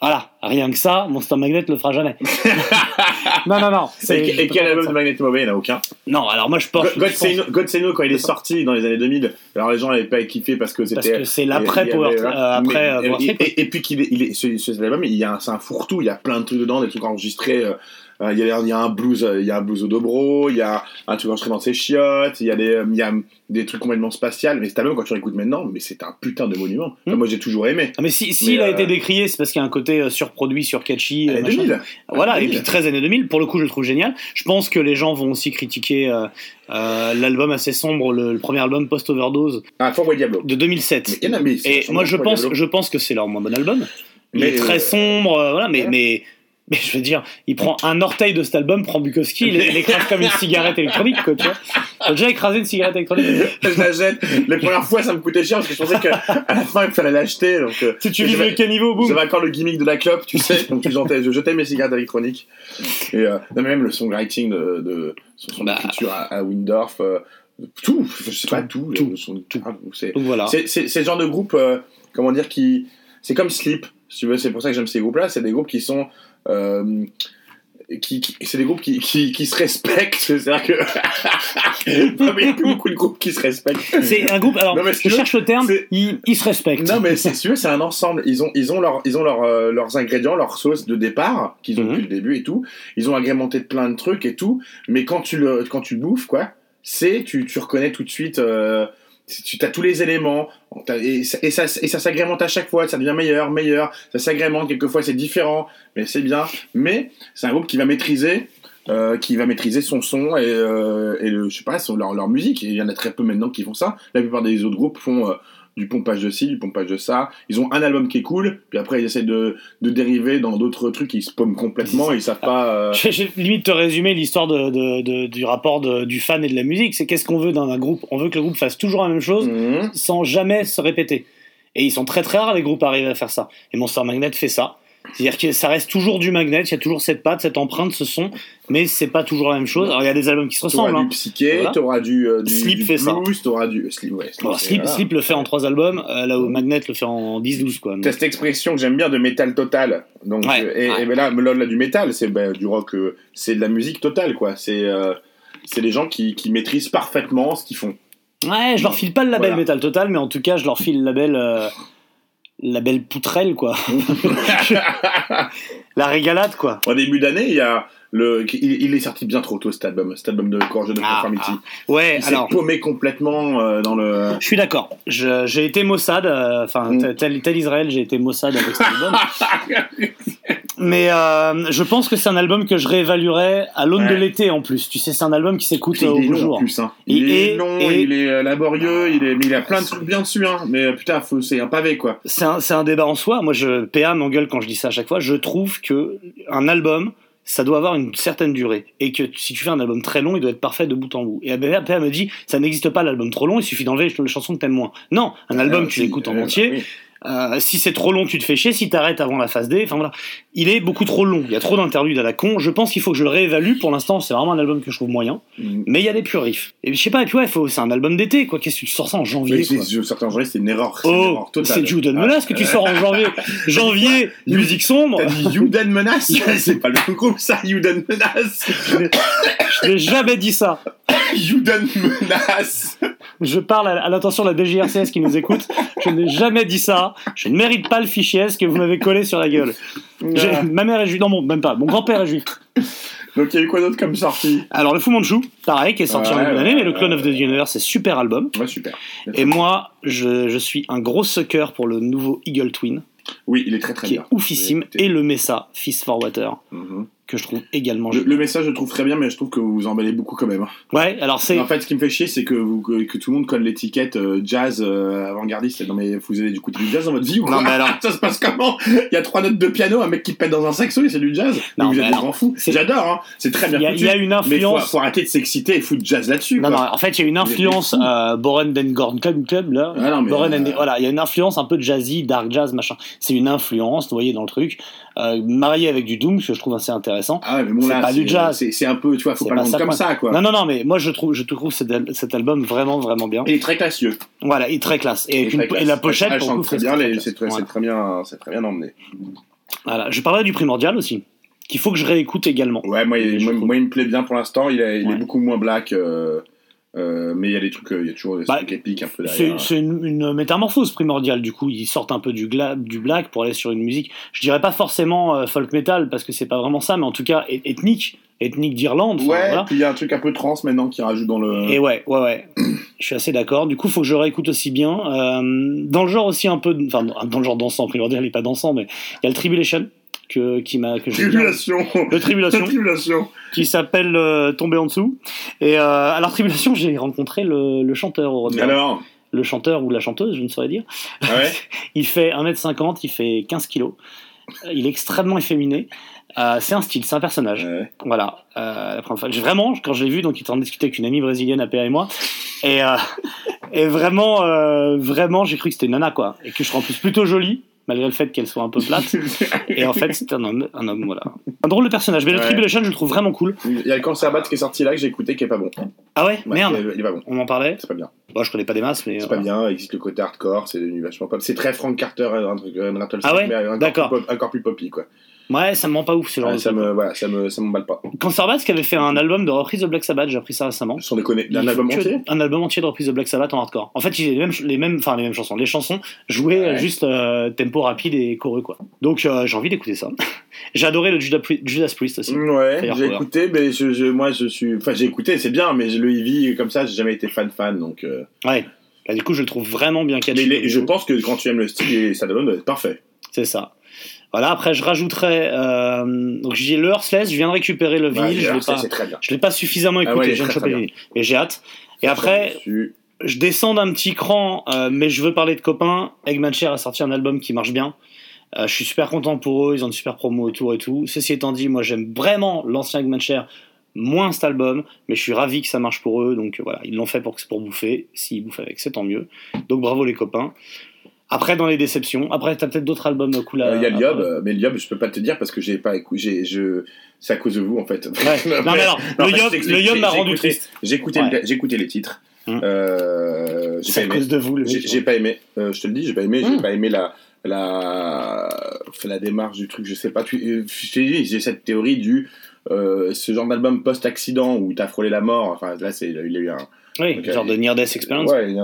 Voilà rien que ça Monster Magnet le fera jamais non non non Et, quel album de Magneto Mobile Il n'y en a aucun? non alors moi je God Say pense- No- God Say No, quand il est sorti dans les années 2000, alors les gens n'avaient pas kiffé parce que parce c'était. que c'est l'après Power euh, après Mais- euh, Power et, Trip. et- et puis qu'il est, il est, ce, cet album, c'est un fourre-tout, il y a plein de trucs dedans, des trucs enregistrés. euh, il, y a, il y a un blues, euh, il y a un blues au dobro, il y a un truc enregistré dans ses chiottes, il y a des, euh, il y a des trucs complètement spatial. Mais cet album, quand tu l'écoutes maintenant, mais c'est un putain de monument. Enfin, Hmm. moi, j'ai toujours aimé. Ah, mais si, si Mais, il a euh, été décrié, c'est parce qu'il y a un côté euh, surproduit, surcatchy. euh, Années machin. 2000. Voilà, Années et puis 2000. 13 années 2000, pour le coup, je le trouve génial. Je pense que les gens vont aussi critiquer euh, euh, l'album assez sombre, le, le premier album post-overdose Ah, Forward Diablo. de 2007. Mais il y en a, mais c'est Et moi, je pense, je pense que c'est leur moins bon album. Mais, très euh, sombre, euh, voilà, mais, ouais. mais, mais je veux dire, il prend un orteil de cet album, prend Bukowski, il l'écrase comme une cigarette électronique, quoi, tu vois. T'as déjà écrasé une cigarette électronique je la jette. Les premières fois, ça me coûtait cher parce que je pensais qu'à la fin, il fallait l'acheter. Donc, euh, Si tu vises le caniveau, boum J'avais encore le gimmick de la clope, tu sais. Donc, je jetais, je jetais mes cigarettes électroniques. Et euh, même le songwriting de, de son, son Bah. écriture à, à Windorf, euh, tout, je sais pas tout, tout, le son- tout. c'est Donc voilà. c'est c'est c'est le genre de groupe, euh, comment dire, qui c'est comme Sleep. Si tu veux, c'est pour ça que j'aime ces groupes-là. C'est des groupes qui sont euh, qui, qui- c'est des groupes qui, qui, qui se respectent. C'est-à-dire que. Non, mais il y a plus beaucoup de groupes qui se respectent. C'est un groupe. Alors, Non, mais je cherche le terme. Ils il se respectent. Non, mais c'est sûr, c'est un ensemble. Ils ont, ils ont, leur, ils ont leur, euh, leurs ingrédients, leur sauce de départ, qu'ils ont Mhm. depuis le début et tout. Ils ont agrémenté de plein de trucs et tout. Mais quand tu le, quand tu bouffes, quoi, c'est, tu, tu reconnais tout de suite, euh, tu as tous les éléments. Et, ça- s'agrémente à chaque fois. Ça devient meilleur, meilleur. Ça s'agrémente. Quelquefois, c'est différent. Mais c'est bien. Mais c'est un groupe qui va maîtriser. euh, qui va maîtriser son son et, euh, le, je sais pas, leur, leur musique. Il y en a très peu maintenant qui font ça. La plupart des autres groupes font euh, du pompage de ci, du pompage de ça. Ils ont un album qui est cool, puis après ils essaient de, de dériver dans d'autres trucs ils se paument complètement et ils savent pas. euh, Je limite te résumer l'histoire de, de- de- du rapport du fan et de la musique. C'est qu'est-ce qu'on veut dans un groupe? On veut que le groupe fasse toujours la même chose mhm. sans jamais se répéter. Et ils sont très très rares les groupes à arriver à faire ça. Et Monster Magnet fait ça. C'est-à-dire que ça reste toujours du magnet, il y a toujours cette patte, cette empreinte, ce son, mais c'est pas toujours la même chose. Alors il y a des albums qui se T'auras ressemblent. du hein. psyché, Voilà. t'auras du, euh, du, Sleep du fait ça. blues, t'auras du Sleep. Ouais, Sleep. Sleep le fait en trois albums, euh, là où Magnet le fait en 10-12 quoi. T'as cette expression que j'aime bien de métal total. Donc, Ouais, euh, et, ouais. et ben là, là, du métal, c'est ben, du rock, euh, c'est de la musique totale, quoi. C'est euh, c'est des gens qui, qui maîtrisent parfaitement ce qu'ils font. Ouais, je leur file pas le label Voilà. Metal Total, mais en tout cas, je leur file le label, euh, le label poutrelle, quoi. La régalade, quoi. En début d'année, il y a le, il, il est sorti bien trop tôt cet album, cet album de Courage de Ah, Conformity. Ouais, Il alors. paumé complètement euh, dans le. Je suis d'accord. J'ai été Mossad, euh, enfin Mm. tel, tel Israël, j'ai été Mossad avec cet album. Mais euh, je pense que c'est un album que je réévaluerai à l'aune de l'été en plus. Tu sais, c'est un album qui s'écoute au beau jour. plus, hein. Il est long, et- il est euh, laborieux, il est, mais il a plein de trucs bien dessus, hein. Mais euh, putain, faut, c'est un pavé, quoi. C'est un, c'est un débat en soi. Moi, je, PA m'engueule quand je dis ça à chaque fois. Je trouve que un album, ça doit avoir une certaine durée. Et que si tu fais un album très long, il doit être parfait de bout en bout. Et PA, PA me dit, ça n'existe pas l'album trop long, il suffit d'enlever les chansons que t'aimes moins. Non, un album, Euh, tu l'écoutes en euh, entier. oui. Euh, si c'est trop long, tu te fais chier. Si t'arrêtes avant la phase D, enfin voilà. Il est beaucoup trop long. Il y a trop d'interludes à la con. Je pense qu'il faut que je le réévalue. Pour l'instant, c'est vraiment un album que je trouve moyen. Mm. Mais il y a des plus riffs. Et je sais pas, et puis ouais, faut, c'est un album d'été, quoi. Qu'est-ce que tu sors ça en janvier, Mais quoi. c'est- une erreur. Une Oh, erreur totale. c'est Jude Ah, Menace que tu sors en janvier. Janvier, musique sombre. T'as dit Yuden Menace C'est pas le groupe, ça, Yuden Menace Je n'ai jamais dit ça. Yuden Menace Je parle à, l'attention de la DGRCS qui nous écoute. Je n'ai jamais dit ça. Je ne mérite pas le fichier S que vous m'avez collé sur la gueule. Ah. Ma mère est juive. Non, bon, même pas. Mon grand-père est juif. Donc il y a eu quoi d'autre comme sortie? Alors, le Fu Manchu, pareil, qui est sorti en Ouais, début d'année, ouais, mais le Clone ouais, of the Universe, c'est super album. Ouais, super. Et moi, je, je suis un gros sucker pour le nouveau Eagle Twin, Oui, il est très très qui bien. est oufissime, et le Mesa, Fist for Water, Mhm. Que je trouve également le, le message, je le trouve très bien, mais je trouve que vous vous emballez beaucoup quand même. Ouais, alors c'est. En fait, ce qui me fait chier, c'est que, vous, que, que tout le monde colle l'étiquette euh, jazz euh, avant-gardiste. Non, mais vous avez du coup du jazz dans votre vie ou quoi Non, mais alors- Ça se passe comment? Il y a trois notes de piano, un mec qui pète dans un saxo et c'est du jazz? Mais Non, vous mais êtes des alors, grands fous. J'adore, hein. c'est très bien Il y a- foutu. il y a une Mais faut, influence. faut arrêter de s'exciter et foutre jazz là-dessus. Non, quoi. non, en fait, il y a une Vous des influence euh, Boren Den Gorn Club, Club là. Ah non, mais, Boren and- euh, voilà, il y a une influence un peu jazzy, dark jazz, machin. C'est une influence, vous voyez, dans le truc. Euh, marié avec du doom, que je trouve assez intéressant. Ah ouais, mais bon, C'est là, pas du jazz. C'est c'est un peu, tu vois, faut C'est pas, pas le ça, comme quoi. ça, quoi. Non, non, non, mais moi, je trouve, je trouve cet, al- cet album vraiment, vraiment bien. Il est très classieux. Voilà, il est très classe. Et, une- classe. la pochette, pour coup, très c'est bien, les- c'est très, Voilà. c'est très bien, c'est très bien emmené. Voilà. Je parlerai du primordial aussi, qu'il faut que je réécoute également. Ouais, moi, il, moi, il me plaît bien pour l'instant. Il, est- il Ouais. est beaucoup moins black, euh, euh, mais il y a des trucs, euh, il y a toujours des Bah, trucs épiques un peu derrière. c'est une, une métamorphose primordiale, du coup. Ils sortent un peu du, black pour aller sur une musique, je dirais pas forcément euh, folk metal, parce que c'est pas vraiment ça, mais en tout cas eth- ethnique, ethnique d'Irlande. Ouais, voilà. puis il y a un truc un peu trans maintenant qui rajoute dans le. Et ouais, ouais, ouais. je suis assez d'accord. Du coup, faut que je réécoute aussi bien. Euh, dans le genre aussi un peu, enfin, dans le genre dansant, primordial, il est pas dansant, mais il y a le Tribulation que, qui m'a, que. Tribulation. Le Tribulation. Tribulation. qui s'appelle euh, Tomber en dessous. Et euh, alors Tribulation, j'ai rencontré le, le chanteur au. Alors, Le chanteur ou la chanteuse, je ne saurais dire. ah ouais. Il fait 1m50, il fait 15 kilos. Il est extrêmement efféminé. Euh, c'est un style, c'est un personnage. Ouais. Voilà. Euh, vraiment, quand je l'ai vu, donc il était en discuter avec une amie brésilienne, APA et moi, et, euh, et vraiment, vraiment, j'ai cru que c'était une nana, quoi, et que je serais en plus plutôt jolie, malgré le fait qu'elle soit un peu plate. Et en fait, c'était un homme, un homme, voilà. Un drôle de personnage. Mais le Ouais. Tribulation, je le trouve vraiment cool. Il y a le Cancer Bat qui est sorti là que j'ai écouté qui est pas bon. Ah ouais, Ouais, Merde. Il est, il est pas bon. On en parlait. C'est pas bien. Bon, je connais pas des masses, mais. C'est euh, pas bien. Il existe le côté hardcore, c'est devenu vachement pop. C'est très Frank Carter, un truc, un Rattlesnake, Ah ouais D'accord. Encore plus poppy, quoi. Ouais, ça me ment pas ouf ce genre Ouais, de ça truc. me, voilà, ça me, ça m'emballe pas. Cancer Bats qui avait fait un album de reprise de Black Sabbath, j'ai appris ça récemment. Sans déconner, un album que entier? Un album entier de reprise de Black Sabbath en hardcore. En fait, il les mêmes, les mêmes, enfin les mêmes chansons. Les chansons jouées Ouais. juste euh, tempo rapide et choreux quoi. Donc euh, j'ai envie d'écouter ça. j'ai adoré le Judas, Pri- Judas Priest aussi. Ouais, Fire j'ai écouté, mais je, je- moi je suis. Enfin, j'ai écouté, c'est bien, mais le Eevee, comme ça, j'ai jamais été fan-fan, donc. euh, Ouais. Bah, du coup, je le trouve vraiment bien Mais catchy. les- je pense que quand tu aimes le style, ça doit être parfait. C'est ça. Voilà. Après, je rajouterais. Euh, donc j'ai le Hearthless. Je viens de récupérer le vinyle. Ouais, je l'ai pas. Je l'ai pas suffisamment Ah écouté. ouais, je viens de choper le vinyle. Mais j'ai hâte. Et après, je descends d'un petit cran, euh, mais je veux parler de copains. Eggman Cher a sorti un album qui marche bien. Euh, je suis super content pour eux, ils ont une super promo autour et tout. Ceci étant dit, moi j'aime vraiment l'ancien Eggman Cher, moins cet album, mais je suis ravi que ça marche pour eux. Donc voilà, ils l'ont fait pour, pour bouffer. S'ils bouffent avec, c'est tant mieux. Donc bravo les copains. Après, dans les déceptions, après, t'as peut-être d'autres albums cool à. Euh, Il y a Liob, euh, mais Liob, je peux pas te dire parce que j'ai pas écouté. Je... C'est à cause de vous en fait. Ouais. Non, mais Non, le j'ai- m'a rendu triste. J'ai écouté, Ouais. écouté les titres. Hum. Euh, C'est à aimé. cause de vous, le J'ai pas aimé. Euh, je te le dis, j'ai pas aimé. J'ai Hum. pas aimé la la la démarche du truc. Je sais pas. Tu... euh, Je t'ai dit, j'ai cette théorie du euh, ce genre d'album post-accident où t'as frôlé la mort. Enfin là, il a eu un Oui, genre de Near Death Experience. Ouais,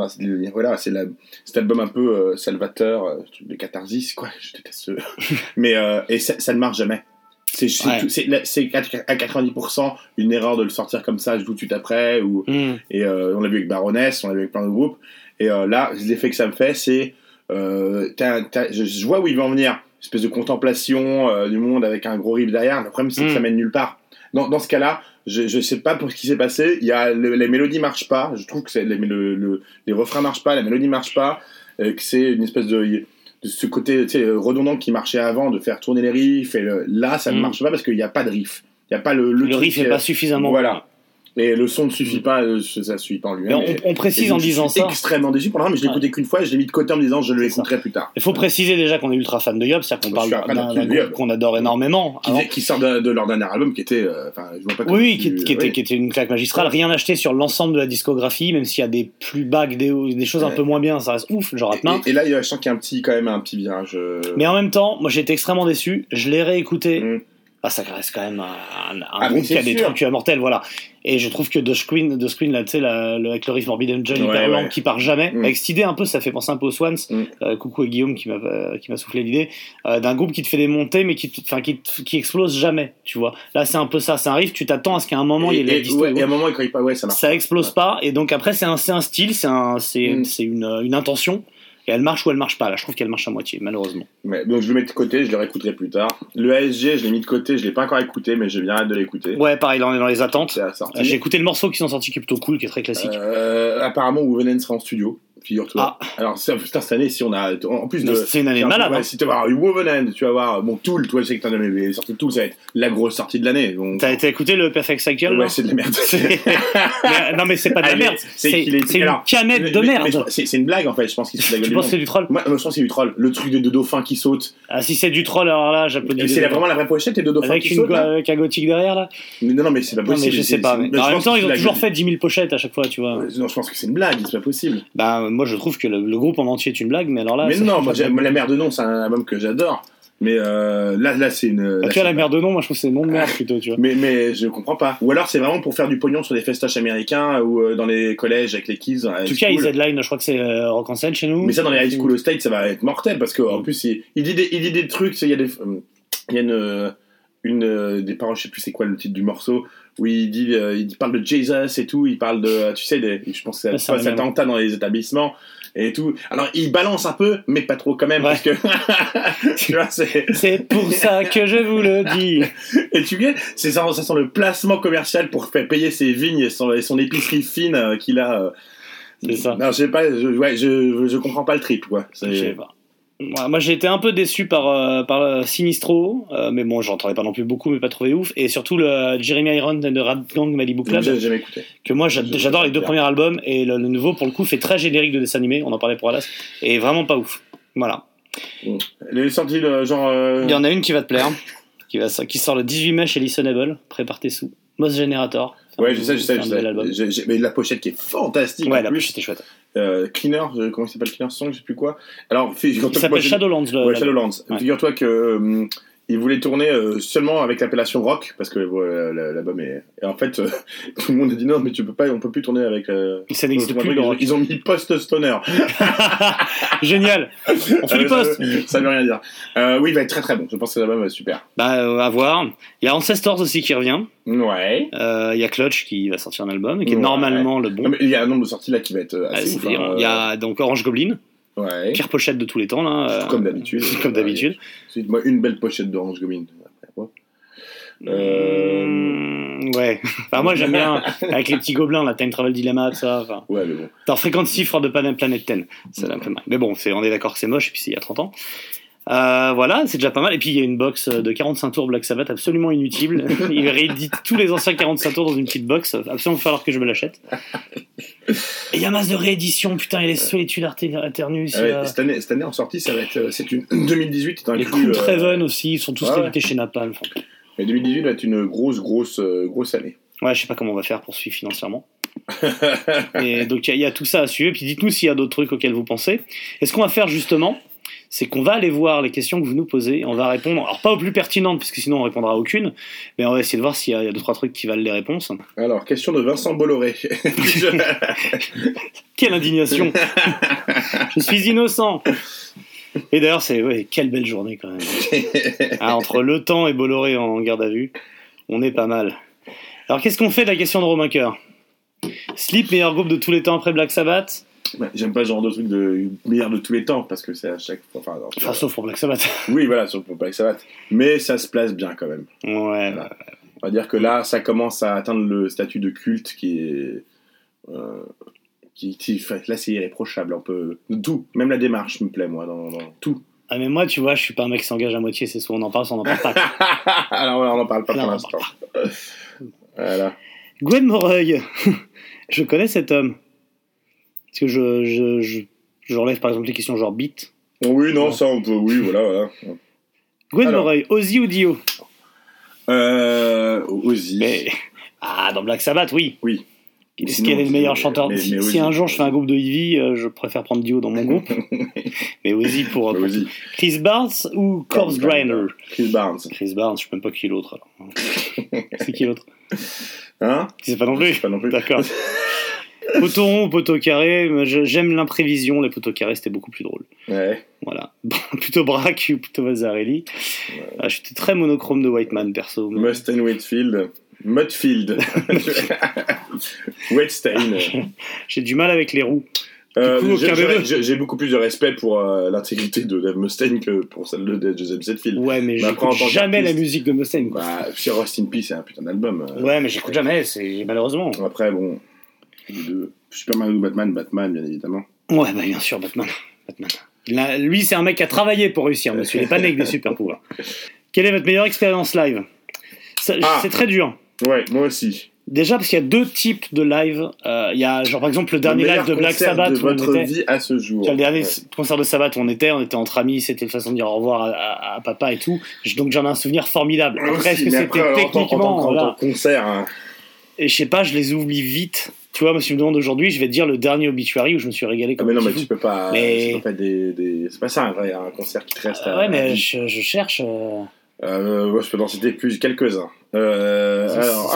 voilà, c'est cet album un peu euh, salvateur, euh, truc de catharsis, quoi. Je déteste ce. Mais euh, et ça, ça ne marche jamais. C'est Ouais. à 90% une erreur de le sortir comme ça tout de suite après. Ou, Hmm. et euh, on l'a vu avec Baroness, on l'a vu avec plein de groupes. Et là, l'effet que ça me fait, c'est. Je, je vois où il va en venir. Une espèce de contemplation du monde avec un gros riff derrière. Le problème, c'est que Mm. ça mène nulle part. Dans, dans ce cas-là, je, je sais pas pour ce qui s'est passé. Il y a le- les mélodies marchent pas. Je trouve que c'est- les, le- le- les refrains marchent pas, la mélodie marche pas. euh, que c'est une espèce de, de ce côté redondant qui marchait avant, de faire tourner les riffs. Et là, ça ne Mm. marche pas parce qu'il n'y a pas de riff. Il n'y a pas le, le, Le riff qui est est- pas suffisamment. Voilà. Et le son ne suffit pas, euh, ça suffit pas en lui-même. on, précise en disant ça. extrêmement déçu pour mais je l'ai Ouais. écouté qu'une fois et je l'ai mis de côté en me disant je le C'est ça. écouterai plus tard. Il faut préciser déjà qu'on est ultra fan de Yob, c'est-à-dire qu'on parle qu'on adore énormément. Qui, sort de, de leur dernier album qui était. euh, je vois pas Oui, qui, tu- qui était, oui. qui était une claque magistrale. Rien acheté sur l'ensemble de la discographie, même s'il y a des plus bas, des, des choses un peu moins bien, ça reste ouf, genre Atma. Et, et là, je sens qu'il y a un petit, quand même un petit virage. euh, Mais en même temps, moi j'ai été extrêmement déçu. Je l'ai réécouté. Mm. Ah, ça reste quand même un, Ah, groupe qui a des trucs mortels, voilà. Et je trouve que The Screen, The Screen là, tu sais, avec le riff Morbid Angel Ouais, hyper lent qui part jamais, Mm. avec cette idée un peu, ça fait penser un peu aux Swans. Mm. Euh, coucou à Guillaume qui m'a euh, qui m'a soufflé l'idée euh, d'un groupe qui te fait des montées, mais qui, enfin, qui, explose jamais, tu vois. Là, c'est un peu ça, c'est un riff, tu t'attends à ce qu'à un moment il y ait ouais, et à un moment, il pas, ouais, ça marche. ça explose pas et donc après c'est un, style c'est un, Mm. une intention et elle marche ou elle marche pas là je trouve qu'elle marche à moitié malheureusement donc je le mets de côté, je le réécouterai plus tard. Le ASG, je l'ai mis de côté, je l'ai pas encore écouté, mais j'ai bien hâte de l'écouter. ouais pareil dans, dans les attentes. Euh, j'ai écouté le morceau qui sont sortis qui est plutôt cool qui est très classique Euh, apparemment, Woovenen sera en studio, figure-toi. Ah. Alors, ça, putain, cette année, si on a. En plus de. C'est une année de malade ouais, hein. Si tu vas avoir Woovenen, tu vas avoir. Bon, Tool, toi, je sais que t'en as mais sorti Tool, ça va être la grosse sortie de l'année. Donc... t'as été écouté le Perfect Cycle Ouais, c'est de la merde. Mais- non mais c'est pas de la merde c'est est- une canette de mais- merde C'est une blague en fait, je pense qu'il se la gueule tu penses que c'est du troll? Moi, je pense que c'est du troll. Le truc de Dodo fin qui saute. ah si c'est du troll alors là j'applaudis C'est vraiment la vraie pochette et Dodo fin avec qui une saute. là go- gothique derrière là Non, non, mais c'est pas possible. je sais pas en même temps ils ont toujours fait 10 000 pochettes à chaque fois tu vois Non, je pense que c'est une blague, c'est pas possible. bah moi je trouve que le, le groupe en entier est une blague mais alors là mais non, moi, La Mère de Non, c'est un album que j'adore. Mais euh, là, là c'est une. Ah, là, tu vois, la merde de nom, moi je trouve que c'est nom de merde plutôt, tu vois. Mais, mais je comprends pas. Ou alors c'est vraiment pour faire du pognon sur des festoches américains ou euh, dans les collèges avec les kids. En tout cas, ils headline, je crois que c'est euh, Rock en scène chez nous. Mais ça, dans les high school au State, ça va être mortel parce qu'en Mm. plus, il, il dit des, il dit des trucs. Il y a des, euh, il y a une, une des paroles, je sais plus c'est quoi le titre du morceau, où il dit, euh, il parle de Jesus et tout. Il parle de, tu sais, des, je pense que c'est attentat dans les établissements et tout. Alors, il balance un peu, mais pas trop quand même Ouais. parce que, tu vois, c'est. C'est pour ça que je vous le dis. Et tu vois, c'est ça, ça sent le placement commercial pour faire payer ses vignes et son, et son épicerie fine euh, qu'il a. euh. C'est ça. Non, je sais pas, je, ouais, je, je comprends pas le trip, quoi. Je sais pas. Moi, moi, j'ai été un peu déçu par, euh, par euh, Sinistro, euh, mais bon, j'entendais pas non plus beaucoup, mais pas trouvé ouf. Et surtout le Jeremy Iron de Rad Gang Malibu Club, J'ai jamais écouté. que moi j'adore les deux premiers albums, et le, le nouveau, pour le coup, fait très générique de dessin animé, on en parlait pour Alas, et vraiment pas ouf. Voilà. Elle est sortie, le, genre. Il y en a une qui va te plaire, qui, va, qui sort le 18 mai chez Listenable, prépare tes sous. Moss Generator. Ouais, je sais, je sais, je sais. Mais la pochette qui est fantastique. Ouais, en la plus. pochette était chouette. Euh, Cleaner, comment il s'appelle Cleaner Song, je sais plus quoi. Alors, figure-toi Il s'appelle Shadowlands. le- Ouais. Shadowlands. Figure-toi que euh, il voulait tourner euh, seulement avec l'appellation rock parce que la- l'album est. Et en fait, euh, tout le monde a dit non, mais tu peux pas, on peut plus tourner avec. euh, Ça n'existe plus, le ils, ont- rock. ils ont mis post stoner. Génial. On fait du Euh, ça, post. veut- ça veut rien dire. Euh, oui, il va être très très bon. Je pense que l'album est super. Bah, à voir. Il y a Ancestors aussi qui revient. Ouais. Il y a Clutch qui va sortir un album, qui est Ouais. normalement le bon. Il y a un nombre de sorties là qui va être Ah, assez délire. hein, Il y a donc Orange Goblin, Ouais. pire pochette de tous les temps là. euh, Comme d'habitude. Comme d'habitude. Moi, une belle pochette d'Orange quoi. Euh, Mmh, ouais. Enfin, moi j'aime bien avec les petits gobelins, la Time Travel Dilemma, tout ça. Enfin, Ouais, mais bon. dans Fréquence chiffre de Planet Planet 10, ça un peu mal. Mais bon, c'est, on est d'accord que c'est moche, et puis c'est il y a 30 ans. Euh, voilà, c'est déjà pas mal. Et puis il y a une box de 45 tours Black Sabbath absolument inutile. Il réédite tous les anciens 45 tours dans une petite box. Absolument falloir que je me l'achète. Et il y a masse de rééditions. Putain, il y a les Solitudes Aternus. Ah ouais, a cette, année, cette année en sortie, ça va être. euh, C'est une 2018 est Les inclus. Coups euh, Raven aussi, ils sont tous ouais, ouais. réédités chez Napalm. Enfin, mais 2018 va être une grosse, grosse, euh, grosse année. Ouais, je sais pas comment on va faire pour suivre financièrement. Et donc il y y, a tout ça à suivre. Puis dites-nous s'il y a d'autres trucs auxquels vous pensez. Et ce qu'on va faire justement, c'est qu'on va aller voir les questions que vous nous posez. On va répondre, alors pas aux plus pertinentes, parce que sinon on répondra à aucune, mais on va essayer de voir s'il y a, il y a deux trois trucs qui valent les réponses. Alors, question de Vincent Bolloré. Quelle indignation Je suis innocent Et d'ailleurs, c'est ouais, quelle belle journée quand même. Ah, entre Le Temps et Bolloré en garde à vue, on est pas mal. Alors qu'est-ce qu'on fait de la question de Romain Coeur? Sleep, meilleur groupe de tous les temps après Black Sabbath? Ouais, J'aime pas ce genre de truc de meilleur de tous les temps parce que c'est à chaque fois. Enfin, alors, Enfin, sauf pour Black Sabbath. oui, voilà, sur Black Sabbath. Mais ça se place bien quand même. Ouais, Voilà. On va dire que là, ça commence à atteindre le statut de culte qui est. euh, qui, qui- enfin, là, c'est irréprochable. On peut. Tout, même la démarche me plaît, moi, dans, dans tout. Ah, mais moi, tu vois, je suis pas un mec qui s'engage à moitié, c'est soit on en parle, soit on en parle pas. Alors, on n'en parle pas pour en l'instant. Voilà. Gwen Moreuil, je connais cet homme. Parce que je, je, je, je relève par exemple les questions genre beat. Oui, non, ça, on peut. Oui, voilà, voilà. Gwen. Moreuil, Ozzy ou Dio? Euh. Ozzy. mais... Ah, dans Black Sabbath, oui. Oui. Est-ce Sinon, qu'il est le meilleur chanteur mais- Si, mais si un jour je fais un groupe de Ivy, euh, je préfère prendre Dio dans mon groupe. mais Ozzy pour, pour- Ozzy. Chris Barnes ou Corpse Grinder Chris Barnes. Chris Barnes, je sais même pas qui est l'autre. alors. C'est qui l'autre? Hein? Tu sais pas non Je plus sais pas non plus. D'accord. Poteau rond ou poteau carré, j'aime l'imprévision, les poteaux carrés c'était beaucoup plus drôle. Ouais. Voilà. plutôt Braque ou plutôt Mazzarelli. Ah, J'étais très monochrome de Whiteman perso. mais- Mustang Whitfield. Mudfield. Wetstain. J'ai du mal avec les roues. Euh, j'ai- beaucoup plus de respect pour euh, l'intégrité de Dave Mustaine que pour celle de Joseph Zetfield. Ouais, mais j'écoute jamais la musique de Mustaine. Quoi. Bah, Rust in Peace, c'est un putain d'album. euh. Ouais, mais j'écoute jamais, malheureusement. Après, bon. Les deux. Superman ou Batman, Batman, bien évidemment. Ouais, bah bien sûr, Batman. Batman. Là, lui, c'est un mec qui a travaillé pour réussir, monsieur. Il est pas né avec des super pouvoirs. Quelle est votre meilleure expérience live? Ah. C'est très dur. Ouais, moi aussi. Déjà parce qu'il y a deux types de live. Euh, Il y a genre par exemple le dernier Le live de Black Sabbath de où on votre était. vie à ce jour. Vois, le dernier Ouais. concert de Sabbath où on était, on était entre amis, c'était une façon de dire au revoir à, à- à papa et tout. Donc j'en ai un souvenir formidable. Après, est-ce que c'était après, en tant- en tant- techniquement en tant voilà. que concert, hein. Et je sais pas, je les oublie vite. Tu vois, si tu me demandes aujourd'hui, je vais te dire le dernier obituary où je me suis régalé Ah, mais non, mais tu peux pas. Mais- C'est pas, des, des- pas ça un vrai un concert qui te reste à. Ah ouais, à mais je, je cherche. euh, Euh, moi, je peux en citer plus quelques-uns. Euh, alors,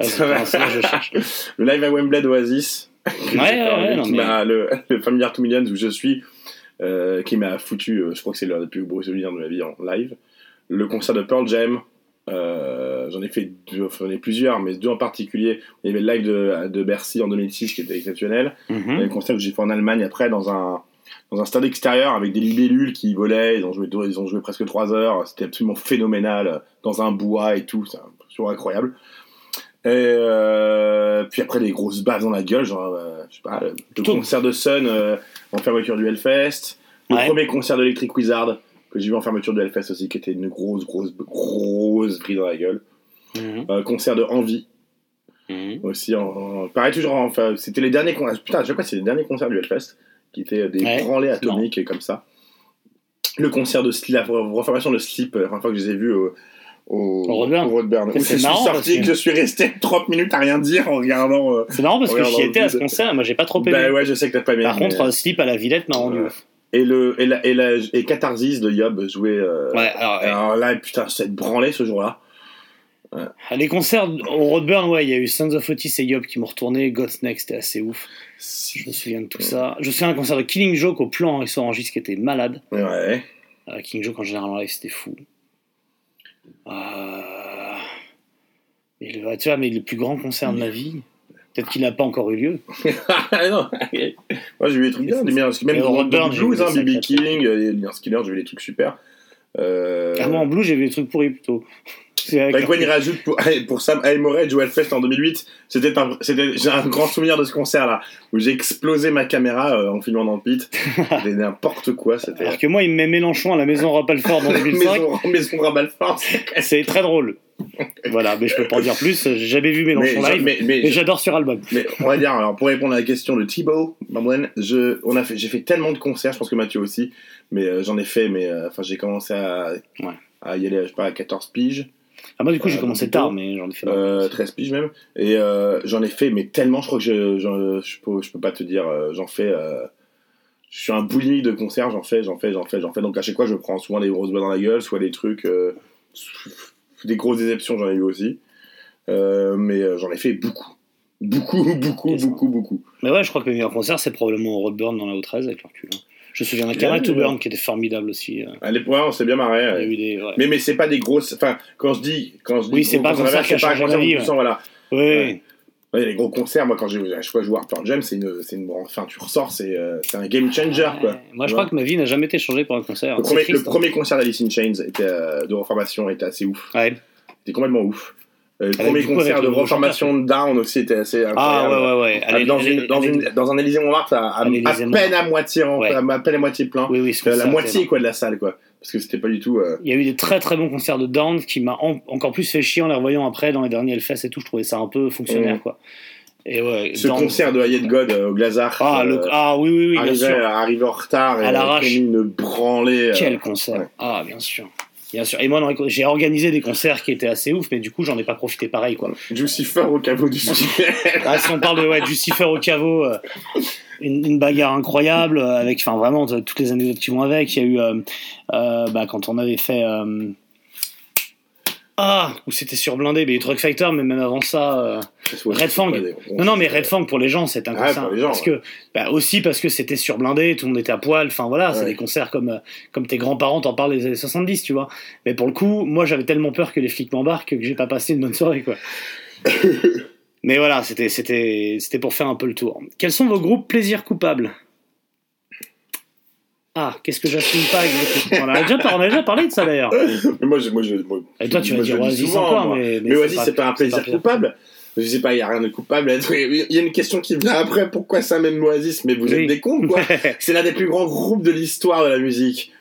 ah, son, je cherche. le live à Wembley d'Oasis. Ouais, ouais, ouais, mais- le, le Familiar to Millions où je suis, euh, qui m'a foutu, euh, je crois que c'est l'un des plus beaux souvenirs de ma vie en live. Le concert de Pearl Jam. Euh, j'en ai fait deux, enfin, j'en ai plusieurs, mais deux en particulier. Il y avait le live de, de Bercy en 2006 qui était exceptionnel. Il y Mhm. le concert que j'ai fait en Allemagne après dans un dans un stade extérieur avec des libellules qui volaient. Ils ont joué ils ont joué presque trois heures. C'était absolument phénoménal dans un bois et tout. C'est toujours incroyable. Et euh, puis après des grosses bases dans la gueule, genre euh, je sais pas le concert de Sun euh, en fermeture du Hellfest, le Ouais. premier concert d'Electric Wizard que j'ai vu en fermeture du Hellfest aussi qui était une grosse grosse grosse prise dans la gueule. Mhm. Euh, concert de Envie Mhm. aussi en, en- pareil toujours en- enfin c'était les derniers concerts putain à chaque fois c'est les derniers concerts du Hellfest qui étaient des Ouais, marrant. atomiques et comme ça le concert de la reformation de Sleep euh, la première fois que je les ai vus au au, Au Roadburn. je suis marrant, sorti que- que je suis resté 30 minutes à rien dire en regardant euh, C'est marrant parce que j'y étais à ce concert, moi j'ai pas trop aimé. bah ouais je sais que t'as pas aimé Par mais- contre, euh, Sleep à la Villette m'a rendu Ouais. Et, le, et, la, et, la, et Catharsis de Yob jouait. euh, Ouais, alors, ouais. Alors là, putain, cette branlée ce jour-là. Les concerts au Roadburn, ouais, il y a eu Sons of Otis et Yob qui m'ont retourné. God's Next, c'était assez ouf. Je me souviens de tout ça. Je me souviens d'un concert de Killing Joke au plan avec Orangis qui était malade. Ouais. Euh, Killing Joke en général en live, c'était fou. Euh... le- tu vois, mais le plus grand concert de ma vie, peut-être qu'il n'a pas encore eu lieu. Ah, non. Moi, j'ai vu des trucs bien. Même j'ai vu blues, hein, B.B. King, euh, Lion Skiller, j'ai vu des trucs super. Euh... Ah, moi en blue, j'ai vu des trucs pourris plutôt. Bah, Gwen, il rajoute pour, pour Sam Aimoret, Joel Fest en 2008. C'était un, j'ai un grand souvenir de ce concert-là, où j'ai explosé ma caméra euh, en filmant dans le pit. C'était n'importe quoi, c'était. Alors que moi, il me met Mélenchon à la maison Rapalfort dans 2005. Maison, maison. C'est très drôle. Voilà, mais je peux pas en dire plus. J'ai jamais vu Mais, Mélenchon live. mais, mais, Mais j'adore sur album. mais on va dire, alors, pour répondre à la question de Thibaut, je, on a fait, j'ai fait tellement de concerts, je pense que Mathieu aussi, mais euh, j'en ai fait, mais euh, enfin, j'ai commencé à, Ouais. à y aller, je sais pas, à 14 piges. Ah, moi, du coup, j'ai Euh, commencé tard, mais j'en ai fait. Euh, 13 piges même. Et j'en ai fait, mais tellement, je crois que je, je, je, peux, je peux pas te dire, j'en fais. je suis un boulimique de concerts, j'en fais, j'en fais, j'en fais, j'en fais. Donc à chaque fois, je prends souvent des grosses balles dans la gueule, soit des trucs. euh, des grosses déceptions, j'en ai eu aussi. Euh, mais euh, j'en ai fait beaucoup. Beaucoup, beaucoup, ça. beaucoup, beaucoup. Mais ouais, je crois que le meilleur concert, c'est probablement au Roadburn dans la O13 avec le recul. hein. Je me souviens d'un Carré to. Burn qui était formidable aussi. euh. À l'époque, on s'est bien marré. Ouais. des. ouais. Mais, mais c'est pas des grosses. Enfin, quand je dis. Quand je dis Oui, c'est pas un concert qui a c'est pas vie, tu ouais. Les gros concerts, moi quand j'ai à chaque fois je vois Pearl Jam, c'est une, c'est une, enfin tu ressors, c'est, euh, c'est un game changer quoi. Ouais. Moi, je crois que ma vie n'a jamais été changée par un concert. Le premier, triste, le hein. premier concert d'Alice in Chains était, euh, de reformation était assez ouf. Ouais. C'était complètement ouf. Euh, le Avec premier concert de reformation de Down aussi était assez Ah ouais, ouais, ouais. Ah, Allez, dans, allez, une, dans, allez. une, dans un Élysée Montmartre à, à, peine à moitié en- Ouais. à peine à moitié plein. Oui, Euh, la moitié quoi de la salle quoi. Parce que c'était pas du tout. euh, Il y a eu des très très bons concerts de Down qui m'a en- encore plus fait chier en les revoyant après dans les derniers Hellfest et tout. Je trouvais ça un peu fonctionnaire Mm. quoi. Et ouais. Ce Down- concert de Hayat God euh, au Glazart. Ah, le- euh, ah oui, oui, oui, bien arrivé, sûr. arrivé en retard et À l'arrache. une branlée. euh, Quel concert ouais. Ah, bien sûr. Bien sûr. Et moi, j'ai organisé des concerts qui étaient assez ouf, mais du coup, j'en ai pas profité pareil, quoi. Lucifer au caveau du. Ah, si on parle de ouais, Lucifer au caveau, euh, une, une bagarre incroyable, euh, avec, enfin, vraiment, toutes les anecdotes qui vont avec. Il y a eu, euh, euh, bah, quand on avait fait. Ah, où c'était sur blindé, mais Truck Fighter, mais même avant ça. euh, Red Fang. Non, non, mais Red Fang pour les gens, c'est un Ouais, concert. pour les gens, parce ouais. que, bah, aussi parce que c'était sur blindé, tout le monde était à poil. Enfin voilà, c'est des concerts comme, euh, comme tes grands-parents t'en parlent des années 70, tu vois. Mais pour le coup, moi j'avais tellement peur que les flics m'embarquent que j'ai pas passé une bonne soirée, quoi. mais voilà, c'était, c'était, c'était pour faire un peu le tour. Quels sont vos groupes plaisirs coupables? Ah, qu'est-ce que j'assume pas on, a déjà, on a déjà parlé de ça d'ailleurs. Mais moi, je, moi, je, moi, Et toi, tu vas dire Oasis souvent, encore, moi. mais, Mais, Oasis, c'est pas un plaisir coupable. Je sais pas, il y a rien de coupable. Il y a une question qui vient après. Pourquoi ça même Oasis Mais vous Oui. êtes des cons, quoi. c'est l'un des plus grands groupes de l'histoire de la musique.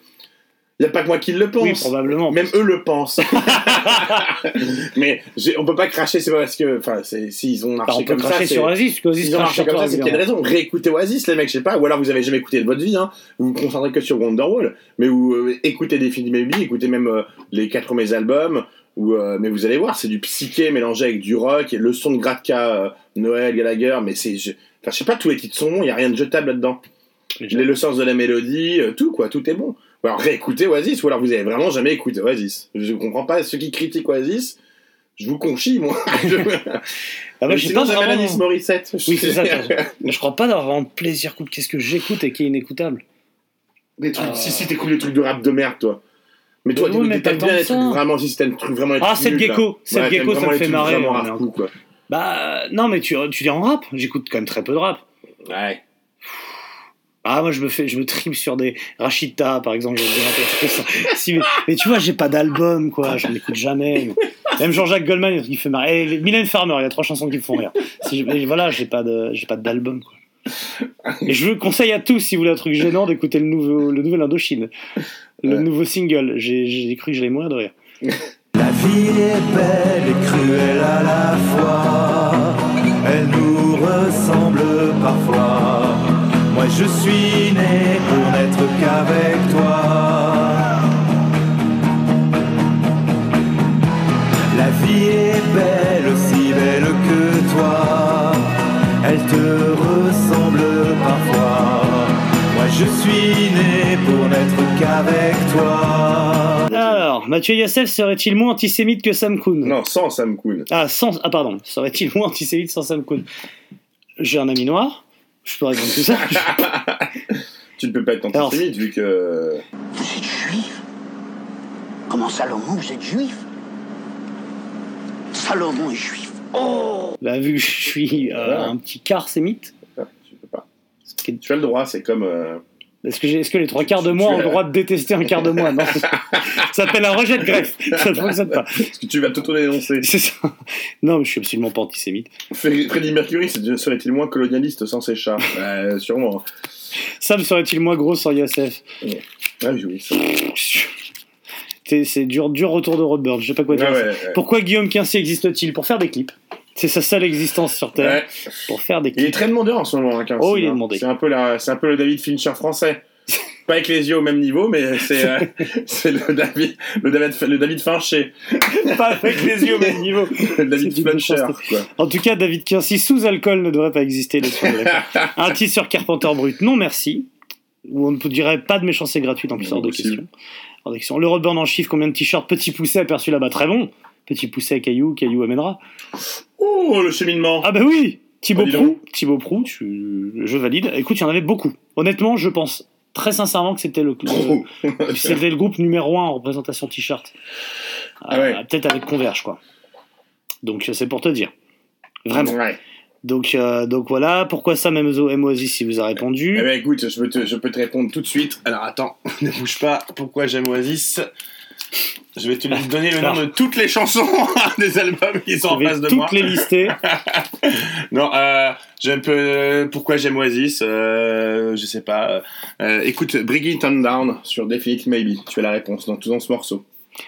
Il y a pas que moi qui le pense. Oui, probablement. Même eux le pensent. mais on peut pas cracher, c'est pas parce que. Enfin, s'ils ont Bah, marché on peut comme ça. cracher c'est- sur Oasis, ont crache marché comme ça, c'est qu'il y a une raison? Réécoutez Oasis, les mecs, je sais pas. Ou alors vous avez jamais écouté de votre vie, hein. Vous vous concentrez que sur Wonderwall. Mais vous euh, écoutez des films Maybe, écoutez même euh, les quatre premiers albums. Ou, euh, mais vous allez voir, c'est du psyché mélangé avec du rock, et le son de Gratka, Noël, Gallagher, mais c'est. je- Enfin, je sais pas, tous les titres sont bons, il y a rien de jetable là-dedans. Les, le sens de la mélodie, tout quoi, tout est bon. Ou alors réécoutez Oasis, ou alors vous avez vraiment jamais écouté Oasis. Je comprends pas ceux qui critiquent Oasis. Je vous conchis, moi. Je- Ah, moi, j'ai Sinon, j'aime vraiment- Alanis Morissette. Oui, c'est ça. Mais je crois pas d'avoir de plaisir couple. Qu'est-ce que j'écoute et qui est inécoutable Des trucs, Ah. si, si, t'écoutes des trucs de rap de merde, toi. Mais toi, Oui, mais t'aimes bien les trucs vraiment, si c'était un truc vraiment. Ah, nuls, Gecko. Ouais, Gecko, ça me fait marrer. Bah, non, mais tu, tu dis en rap. J'écoute quand même très peu de rap. Ouais. Ah, moi, je me fais, je me tripe sur des Rachita, par exemple. ça. Si, mais, mais tu vois, j'ai pas d'album, quoi. J'en écoute jamais. Même Jean-Jacques Goldman, il fait marrer. Eh, Mylène Farmer, il y a trois chansons qui me font rire. Si je- voilà, j'ai pas de, j'ai pas d'album, quoi. Et je vous conseille à tous, si vous voulez un truc gênant, d'écouter le nouveau, le nouvel Indochine. Le Ouais. nouveau single. J'ai, j'ai cru que j'allais mourir de rire. La vie est belle et cruelle à la fois. Elle nous ressemble parfois. Moi je suis né pour n'être qu'avec toi. La vie est belle, aussi belle que toi. Elle te ressemble parfois. Moi je suis né pour n'être qu'avec toi. Alors, Mathieu Yassel serait-il moins antisémite que Sam Kuhn? Non, sans Sam Kuhn. Ah, sans... ah pardon, serait-il moins antisémite sans Sam Kuhn? J'ai un ami noir je peux tout ça. Tu ne peux pas être antisémite vu que. Vous êtes juif? Comment Salomon, vous êtes juif? Salomon est juif. Oh Bah, vu que je suis euh, Voilà. un petit quart sémite. Ah, tu peux pas. Tu as le droit, c'est comme. euh, Est-ce que, est-ce les trois quarts de moi ont le droit de détester un quart de moi? Non. Ça s'appelle un rejet de greffe. Ça ne fonctionne pas. Parce que tu vas t'auto-dénoncer. C'est ça. Non, mais je suis absolument pas antisémite. Fre- Freddie Mercury serait-il moins colonialiste sans ses chats? Sûrement. Sam serait-il moins gros sans Yassef Ah oui, oui. ça- C'est dur, dur retour de Roadburn. Je sais pas quoi dire. Ouais, ouais, ouais. Pourquoi Guillaume Quincy existe-t-il? Pour faire des clips. C'est sa seule existence sur Terre. Ouais. Pour faire des Il est très demandeur en ce moment, hein, Oh, il est hein. demandé. C'est un, peu la- c'est un peu le David Fincher français. Pas avec les yeux au même niveau, mais c'est euh, c'est le David, le David, le David Fincher. pas avec les yeux au même niveau. Le David Fincher. En tout cas, David Quincy sous alcool ne devrait pas exister. un titre sur Carpenter Brut, non merci. On ne dirait pas de méchanceté gratuite en plus hors de question. Hors de question. Le Roadburn en chiffre, combien de t-shirts Petit Pousset aperçu là-bas, très bon. Petit Pousset, Caillou, Caillou amènera. Oh, le cheminement. Ah bah oui Thibaut Oh, Prou. Thibaut Prou, tu- je valide. Écoute, il y en avait beaucoup. Honnêtement, je pense très sincèrement que c'était le, c'était le groupe numéro un en représentation t-shirt. Ah ouais. Euh, Peut-être avec Converge, quoi. Donc c'est pour te dire. Vraiment. Ouais. Donc, euh, donc voilà, pourquoi ça, même aime Oasis, si vous a répondu Eh ben écoute, je peux, te, je peux te répondre tout de suite. Alors attends, ne bouge pas. Pourquoi j'aime Oasis? Je vais te donner le nom de toutes les chansons des albums qui sont en face de toutes moi. les lister. Non, euh, j'aime peu. euh, pourquoi j'aime Oasis euh, Je sais pas. Euh, écoute, Bring It On Down sur Definite Maybe. Tu as la réponse dans tout dans ce morceau.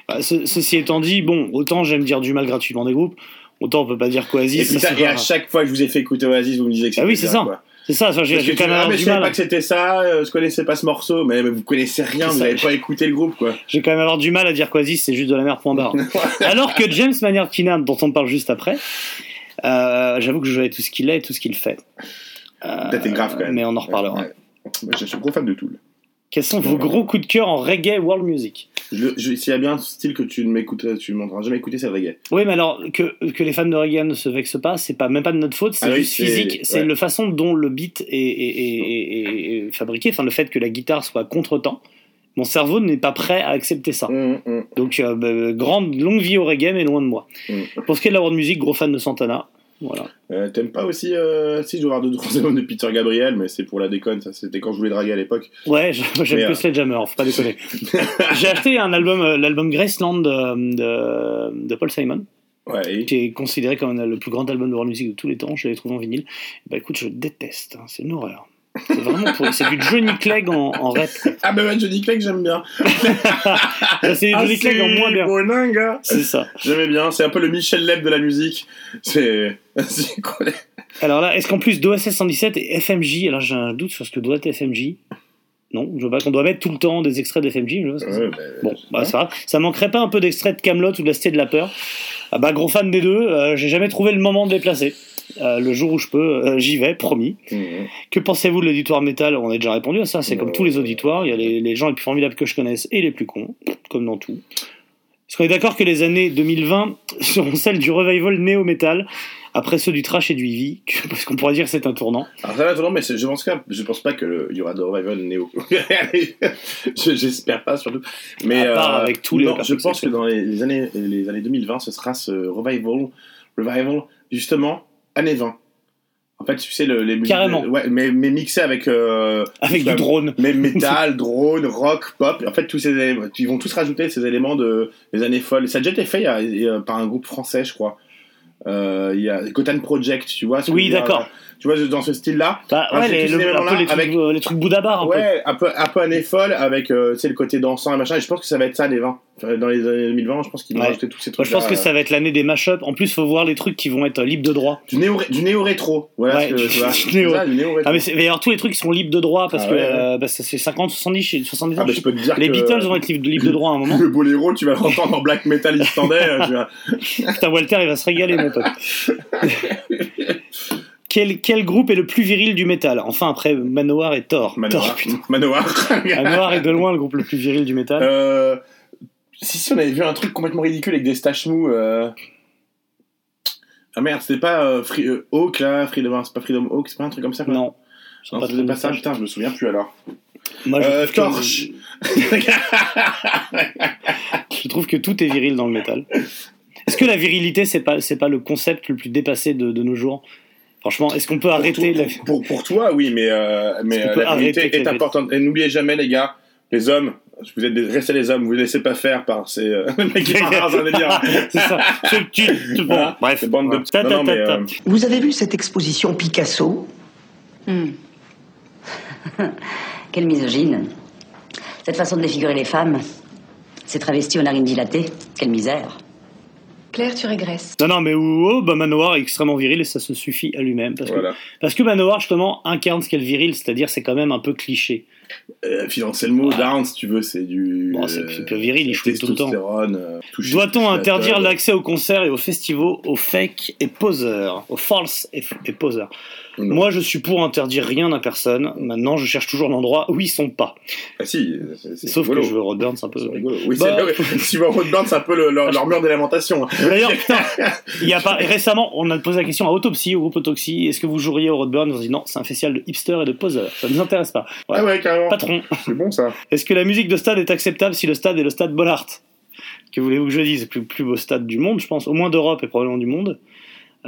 Bah, ce- ceci étant dit, bon, autant j'aime dire du mal gratuitement des groupes, autant on peut pas dire Et, qu'Oasis, ça, putain, c'est et à chaque fois que je vous ai fait écouter Oasis, vous me disiez que Ah oui, c'est ça. quoi. C'est ça, ça, j'ai quand même ah, mais je savais pas que c'était ça, euh, je connaissais pas ce morceau, mais, mais vous connaissez rien, vous n'avez pas écouté le groupe, quoi. J'ai quand même avoir du mal à dire qu'Oasis c'est juste de la merde point barre. Alors que James Maynard Keenan, dont on parle juste après, euh, j'avoue que je jouais tout ce qu'il est et tout ce qu'il fait. Euh, grave quand même. Mais on en reparlera. Ouais. Je suis un gros fan de Tool. Quels sont vos gros coups de cœur en reggae world music S'il y a bien un style que tu ne m'écouterais, tu ne m'entendras jamais écouter, c'est le reggae. Oui, mais alors que, que les fans de reggae ne se vexent pas, c'est pas même pas de notre faute, c'est Ah oui, juste c'est- physique. C'est ouais. la façon dont le beat est, est- est- est- est fabriqué, enfin le fait que la guitare soit contre-temps. Mon cerveau n'est pas prêt à accepter ça. Hum, hum. Donc, euh, bah, grande longue vie au reggae, mais loin de moi. Mm. Pour ce qui est de la world music, gros fan de Santana. Voilà. Euh, T'aimes pas aussi, euh, si je dois avoir deux trois albums de Peter Gabriel, mais c'est pour la déconne, ça c'était quand je voulais draguer à l'époque. Ouais, j'aime euh, Sledgehammer, faut pas déconner. J'ai acheté un album, euh, l'album Graceland de, de, de Paul Simon, Ouais. qui est considéré comme le plus grand album de world music de tous les temps. Je l'avais trouvé en vinyle. Bah écoute, je déteste, hein, c'est une horreur. C'est vraiment pourri. C'est du Johnny Clegg en, en rap. Ah bah ouais, Johnny Clegg j'aime bien. Bah, c'est Ah, Johnny Clegg en moins bien. Boninga. C'est ça. J'aimais bien, c'est un peu le Michel Leb de la musique. C'est. c'est quoi Alors là, est-ce qu'en plus d'OSS 117 et FMJ, alors j'ai un doute sur ce que doit être FMJ. Non, je veux pas qu'on doit mettre tout le temps des extraits d'FMJ. Ouais, bah, Bon, bah, c'est pas grave. Ça manquerait pas un peu d'extrait de Camelot ou de la Cité de la Peur ah bah, Gros fan des deux, euh, j'ai jamais trouvé le moment de les placer. Euh, le jour où je peux, euh, j'y vais, promis. hum, Que pensez-vous de l'auditoire métal? On a déjà répondu à ça, c'est comme Euh, tous les auditoires, il y a les, les gens les plus formidables que je connaisse et les plus cons, comme dans tout. Est-ce qu'on est d'accord que les années 2020 seront celles du revival néo-métal, après ceux du trash et du heavy, parce qu'on pourrait dire que c'est un tournant. Alors ça va toujours, mais c'est- je pense, que, je pense pas qu'il y aura de revival néo. Je- J'espère pas surtout. Mais À part euh, avec tous les non, je pense que dans les, les années, les années 2020, ce sera ce revival, revival justement années 20. En fait, tu sais, le, les musiques- Carrément. Ouais, mais, mais mixé avec. euh, avec du drone. Mais métal, drone, rock, pop. En fait, tous ces éléments, ils vont tous rajouter ces éléments de des années folles. Ça a déjà été fait il y a- par un groupe français, je crois. Euh, il y a Gotan Project, tu vois. Oui, d'accord. Tu vois, dans ce style-là. Bah, Ah, ouais, c'est les, le- un peu trucs, avec- euh, les trucs Bouddha bar, un peu. Ouais, un peu, un peu folles avec euh, tu sais, le côté dansant et machin. Et je pense que ça va être ça, les 20. Enfin, dans les années 2020, je pense qu'ils vont Ouais. tous ces Moi, trucs. je pense que ça va être l'année des mashups. En plus, faut voir les trucs qui vont être euh, libres de droit. Du néo, du néo rétro. Voilà Ouais, ce que du- tu vois. du C'est néo- ça, du néo. Ah, mais c'est- il va y avoir tous les trucs qui sont libres de droit parce Ah que euh, bah, fait 50, 70, chez- 70 ans. Ah, bah, je peux te dire Les que- Beatles vont être libres, libres de droit à un moment. Le boléro, tu vas l'entendre en black metal islandais. euh. Putain, Walter, il va se régaler, mon pote. Quel, quel groupe est le plus viril du métal Enfin, après Manowar et Thor. Manoir. Manowar est de loin le groupe le plus viril du métal. Euh, Si, si, on avait vu un truc complètement ridicule avec des staches mous. euh. Ah merde, c'était pas euh, Free- euh, Hawk là, Freedom, c'est pas Freedom Hawk, c'est pas un truc comme ça quoi Non. Non, pas c'était pas ça, putain, je me souviens plus alors. Moi, je, Euh, trouve que- torche je trouve que tout est viril dans le métal. Est-ce que la virilité, c'est pas, c'est pas le concept le plus dépassé de, de nos jours? Franchement, est-ce qu'on peut arrêter pour, la... pour, pour toi, oui, mais, euh, mais euh, la arrêter vérité est importante. Et n'oubliez jamais, les gars, les hommes, vous êtes des, restez les hommes, vous ne laissez pas faire par ces euh, mecs qui. C'est ça. Ce petit. Bon, Voilà. bref. Bandes de- Ta, non, mais, euh, Vous avez vu cette exposition Picasso? Hmm. Quelle misogyne. Cette façon de défigurer les femmes, ces travestis aux narines dilatées, quelle misère. Claire, tu régresses. Non, non, mais oh, oh, bah Manowar est extrêmement viril et ça se suffit à lui-même. Parce, que, parce que Manowar, justement, incarne ce qu'est le viril, c'est-à-dire c'est quand même un peu cliché. Euh, financer le mot down, si tu veux, c'est du. Bon, c'est- euh, viril, il c'est chouine tout le temps. euh, Doit-on interdire l'accès aux concerts et aux festivals aux fake et poseurs, aux false et, et poseurs? Non. Moi, je suis pour interdire rien à personne. Maintenant, je cherche toujours l'endroit où ils sont pas. Ah si, Sauf rigolo. que je veux Roadburn, c'est un peu. Oui, Bah, tu au Roadburn, c'est un peu le- leur, leur mur des lamentations. D'ailleurs, putain, il y a pas récemment, on a posé la question à Autopsy, au groupe Autopsy, est-ce que vous joueriez au Roadburn Ils ont dit non, c'est un festival de hipsters et de poseurs. Ça ne nous intéresse pas. Ouais. Ah ouais, carrément. Patron, C'est bon ça. est-ce que la musique de stade est acceptable si le stade est le stade Bollard Que voulez-vous que je dise? Le plus, plus beau stade du monde, je pense, au moins d'Europe et probablement du monde.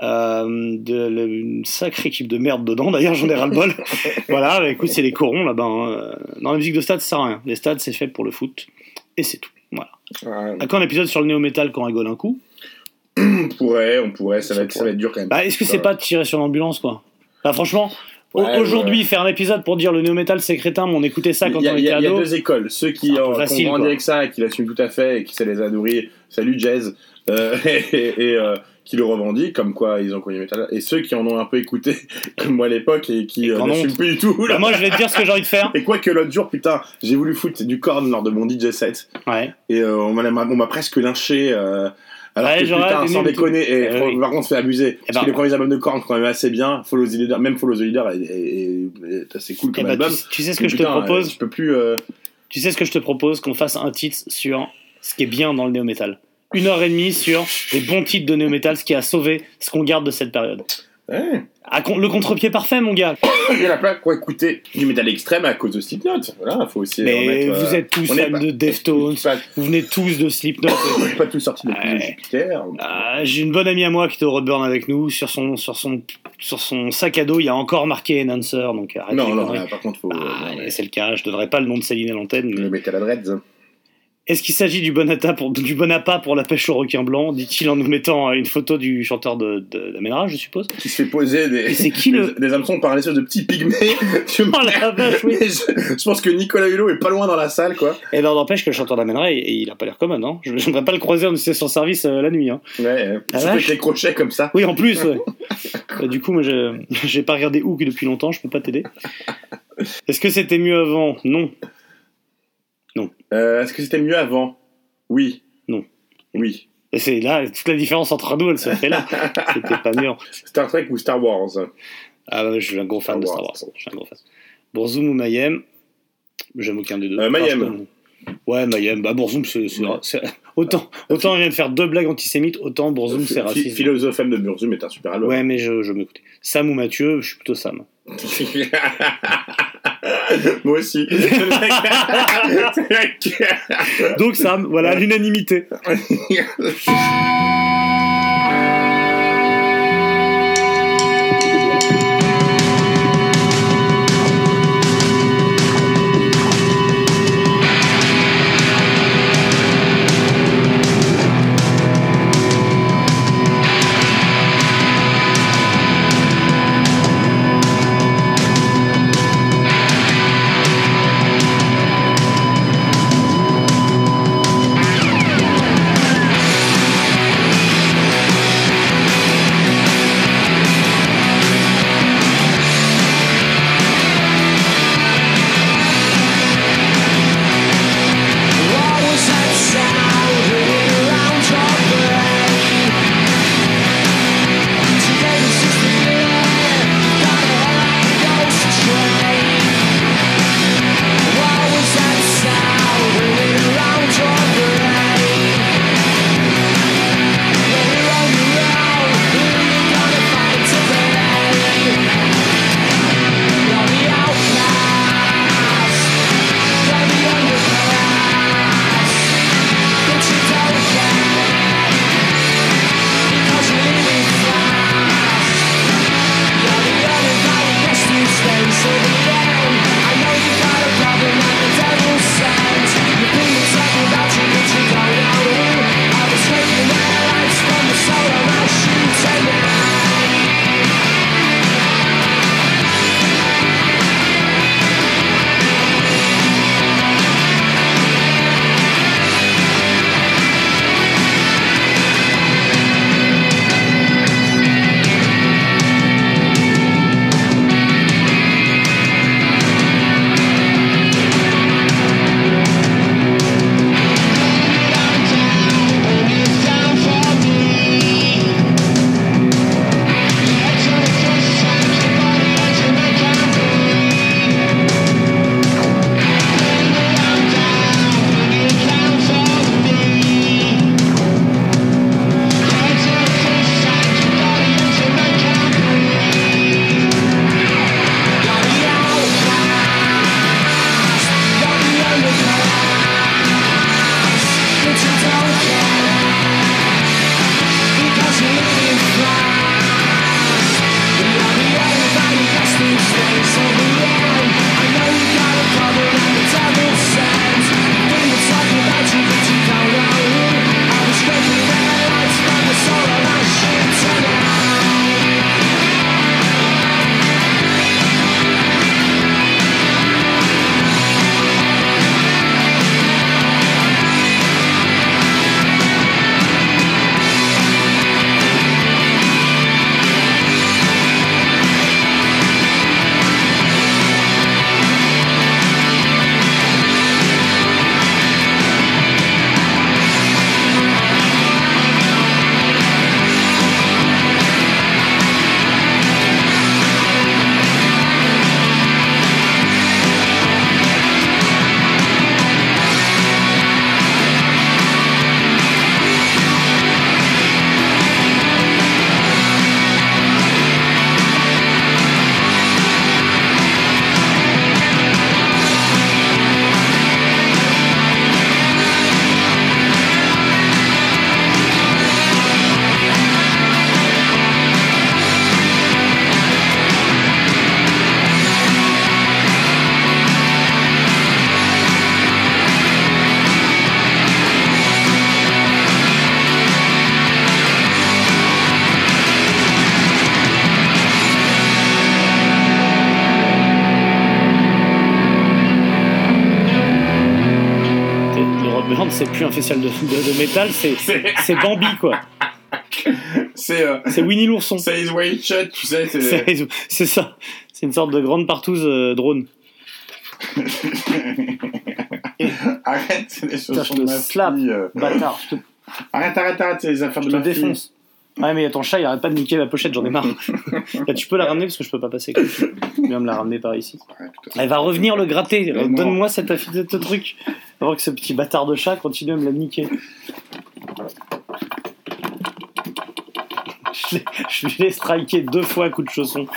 Euh, de, le- une sacrée équipe de merde dedans, d'ailleurs j'en ai ras-le-bol. voilà, bah, écoute, c'est les corons là-bas. hein. Euh, Dans la musique de stade, ça sert à rien. Les stades, c'est fait pour le foot. Et c'est tout. Voilà. Ouais, À quand un épisode sur le néo-metal qu'on rigole un coup? On pourrait, on pourrait, ça va, être, ça va être dur quand même. Bah, est-ce que c'est pas tirer sur l'ambulance, quoi? Bah, franchement, Ouais, aujourd'hui, ouais. faire un épisode pour dire le néo-metal c'est crétin, mais on écoutait ça quand a, on était a- il y a ado. deux écoles. Ceux qui, ont grandi avec ça et qui l'assument tout à fait et qui ça les a nourris, salut jazz, euh, et, et, euh, qui le revendiquent, comme quoi ils ont connu le métal. Et ceux qui en ont un peu écouté, comme moi à l'époque, et qui euh, n'assument plus du tout. Bah, moi, je vais te dire ce que j'ai envie de faire. Et quoi que l'autre jour, putain, j'ai voulu foutre du corn lors de mon DJ set. Ouais. Et euh, on m'a presque lynché. euh, alors Ouais, que genre, putain, sans déconner, et Eh faut- oui. par contre, se fait abuser. parce ben, que les premiers albums de Korn sont quand même assez bien. Follow the Leader, même Follow the Leader est, est- est- est assez cool Eh comme bah, album. tu, tu sais ce que Mais je te putain, euh, propose Je peux plus. euh, Tu sais ce que je te propose Qu'on fasse un titre sur ce qui est bien dans le néo-metal. Une heure et demie sur les bons titres de néo-metal, ce qui a sauvé ce qu'on garde de cette période. ouais. Le contre-pied parfait, mon gars. Il y en a plein qui ont écouté du métal extrême à cause de Slipknot. Voilà, faut aussi. Mais remettre, vous euh, êtes tous fans pas- de Deftones, pas- vous venez tous de Slipknot. On n'est pas tous sortis de Ouais. Jupiter. Ah, J'ai une bonne amie à moi qui était au Roadburn avec nous. Sur son, sur son, sur son sac à dos, il y a encore marqué Enhancer. Donc arrêtez Non, non, là, par contre, faut. Ah, non, mais- et c'est le cas, je donnerai pas le nom de Céline à l'antenne. mais- Le métal dreads. Est-ce qu'il s'agit du bon, appât pour, du bon appât pour la pêche au requin blanc dit-il en nous mettant une photo du chanteur de, de, d'Amenrage, je suppose Qui se fait poser des. C'est qui le- Des, des hameçons par un espèce de petit pygmée. Tu me- Oh la vache, oui je, je pense que Nicolas Hulot est pas loin dans la salle, quoi. Et ben n'empêche que le chanteur d'Amenrage, il, il a pas l'air commode, hein. Je n'aimerais pas le croiser en station service euh, la nuit, hein. Ouais, Ah, fait des crochets comme ça. Oui, en plus, ouais. Euh, du coup, moi, je- j'ai pas regardé Hook depuis longtemps, je peux pas t'aider. Est-ce que c'était mieux avant? Non. Euh, Est-ce que c'était mieux avant? Oui. Non. Oui. Et c'est là, toute la différence entre nous, elle se fait là. C'était pas mieux. Star Trek ou Star Wars? Ah, ouais, je suis un gros fan de Star Wars. Wars. Je suis un gros fan. Bourzoum ou Mayhem? J'aime aucun des deux. Euh, Mayhem. Ouais, Mayhem. Bah, Bourzoum, c'est. Autant, autant il vient de faire deux blagues antisémites, autant Bourzoum, c'est raciste. Philosophème de Burzum est un super album. Ouais, mais je, je m'écoutais. Sam ou Mathieu, je suis plutôt Sam. Moi aussi. Donc Sam, voilà, l'unanimité. métal, c'est c'est Bambi quoi. C'est euh, C'est Winnie l'ourson. c'est His Way Shut, tu sais. c'est- ça. C'est une sorte de grande partouze euh, drone. Arrête, c'est des Putain, je de te slap. euh. Bâtard, je te, Arrête, arrête, arrête, c'est les affaires de te ma fille. défonce. Ouais, mais ton chat, il arrête pas de niquer la pochette, j'en ai marre. Là, tu peux la ramener parce que je peux pas passer. quoi. Tu viens me la ramener par ici. Elle va revenir le gratter. Non. Donne-moi cette ce truc. Avant que ce petit bâtard de chat continue à me la niquer. Je l'ai- lui ai striké deux fois à coup de chausson.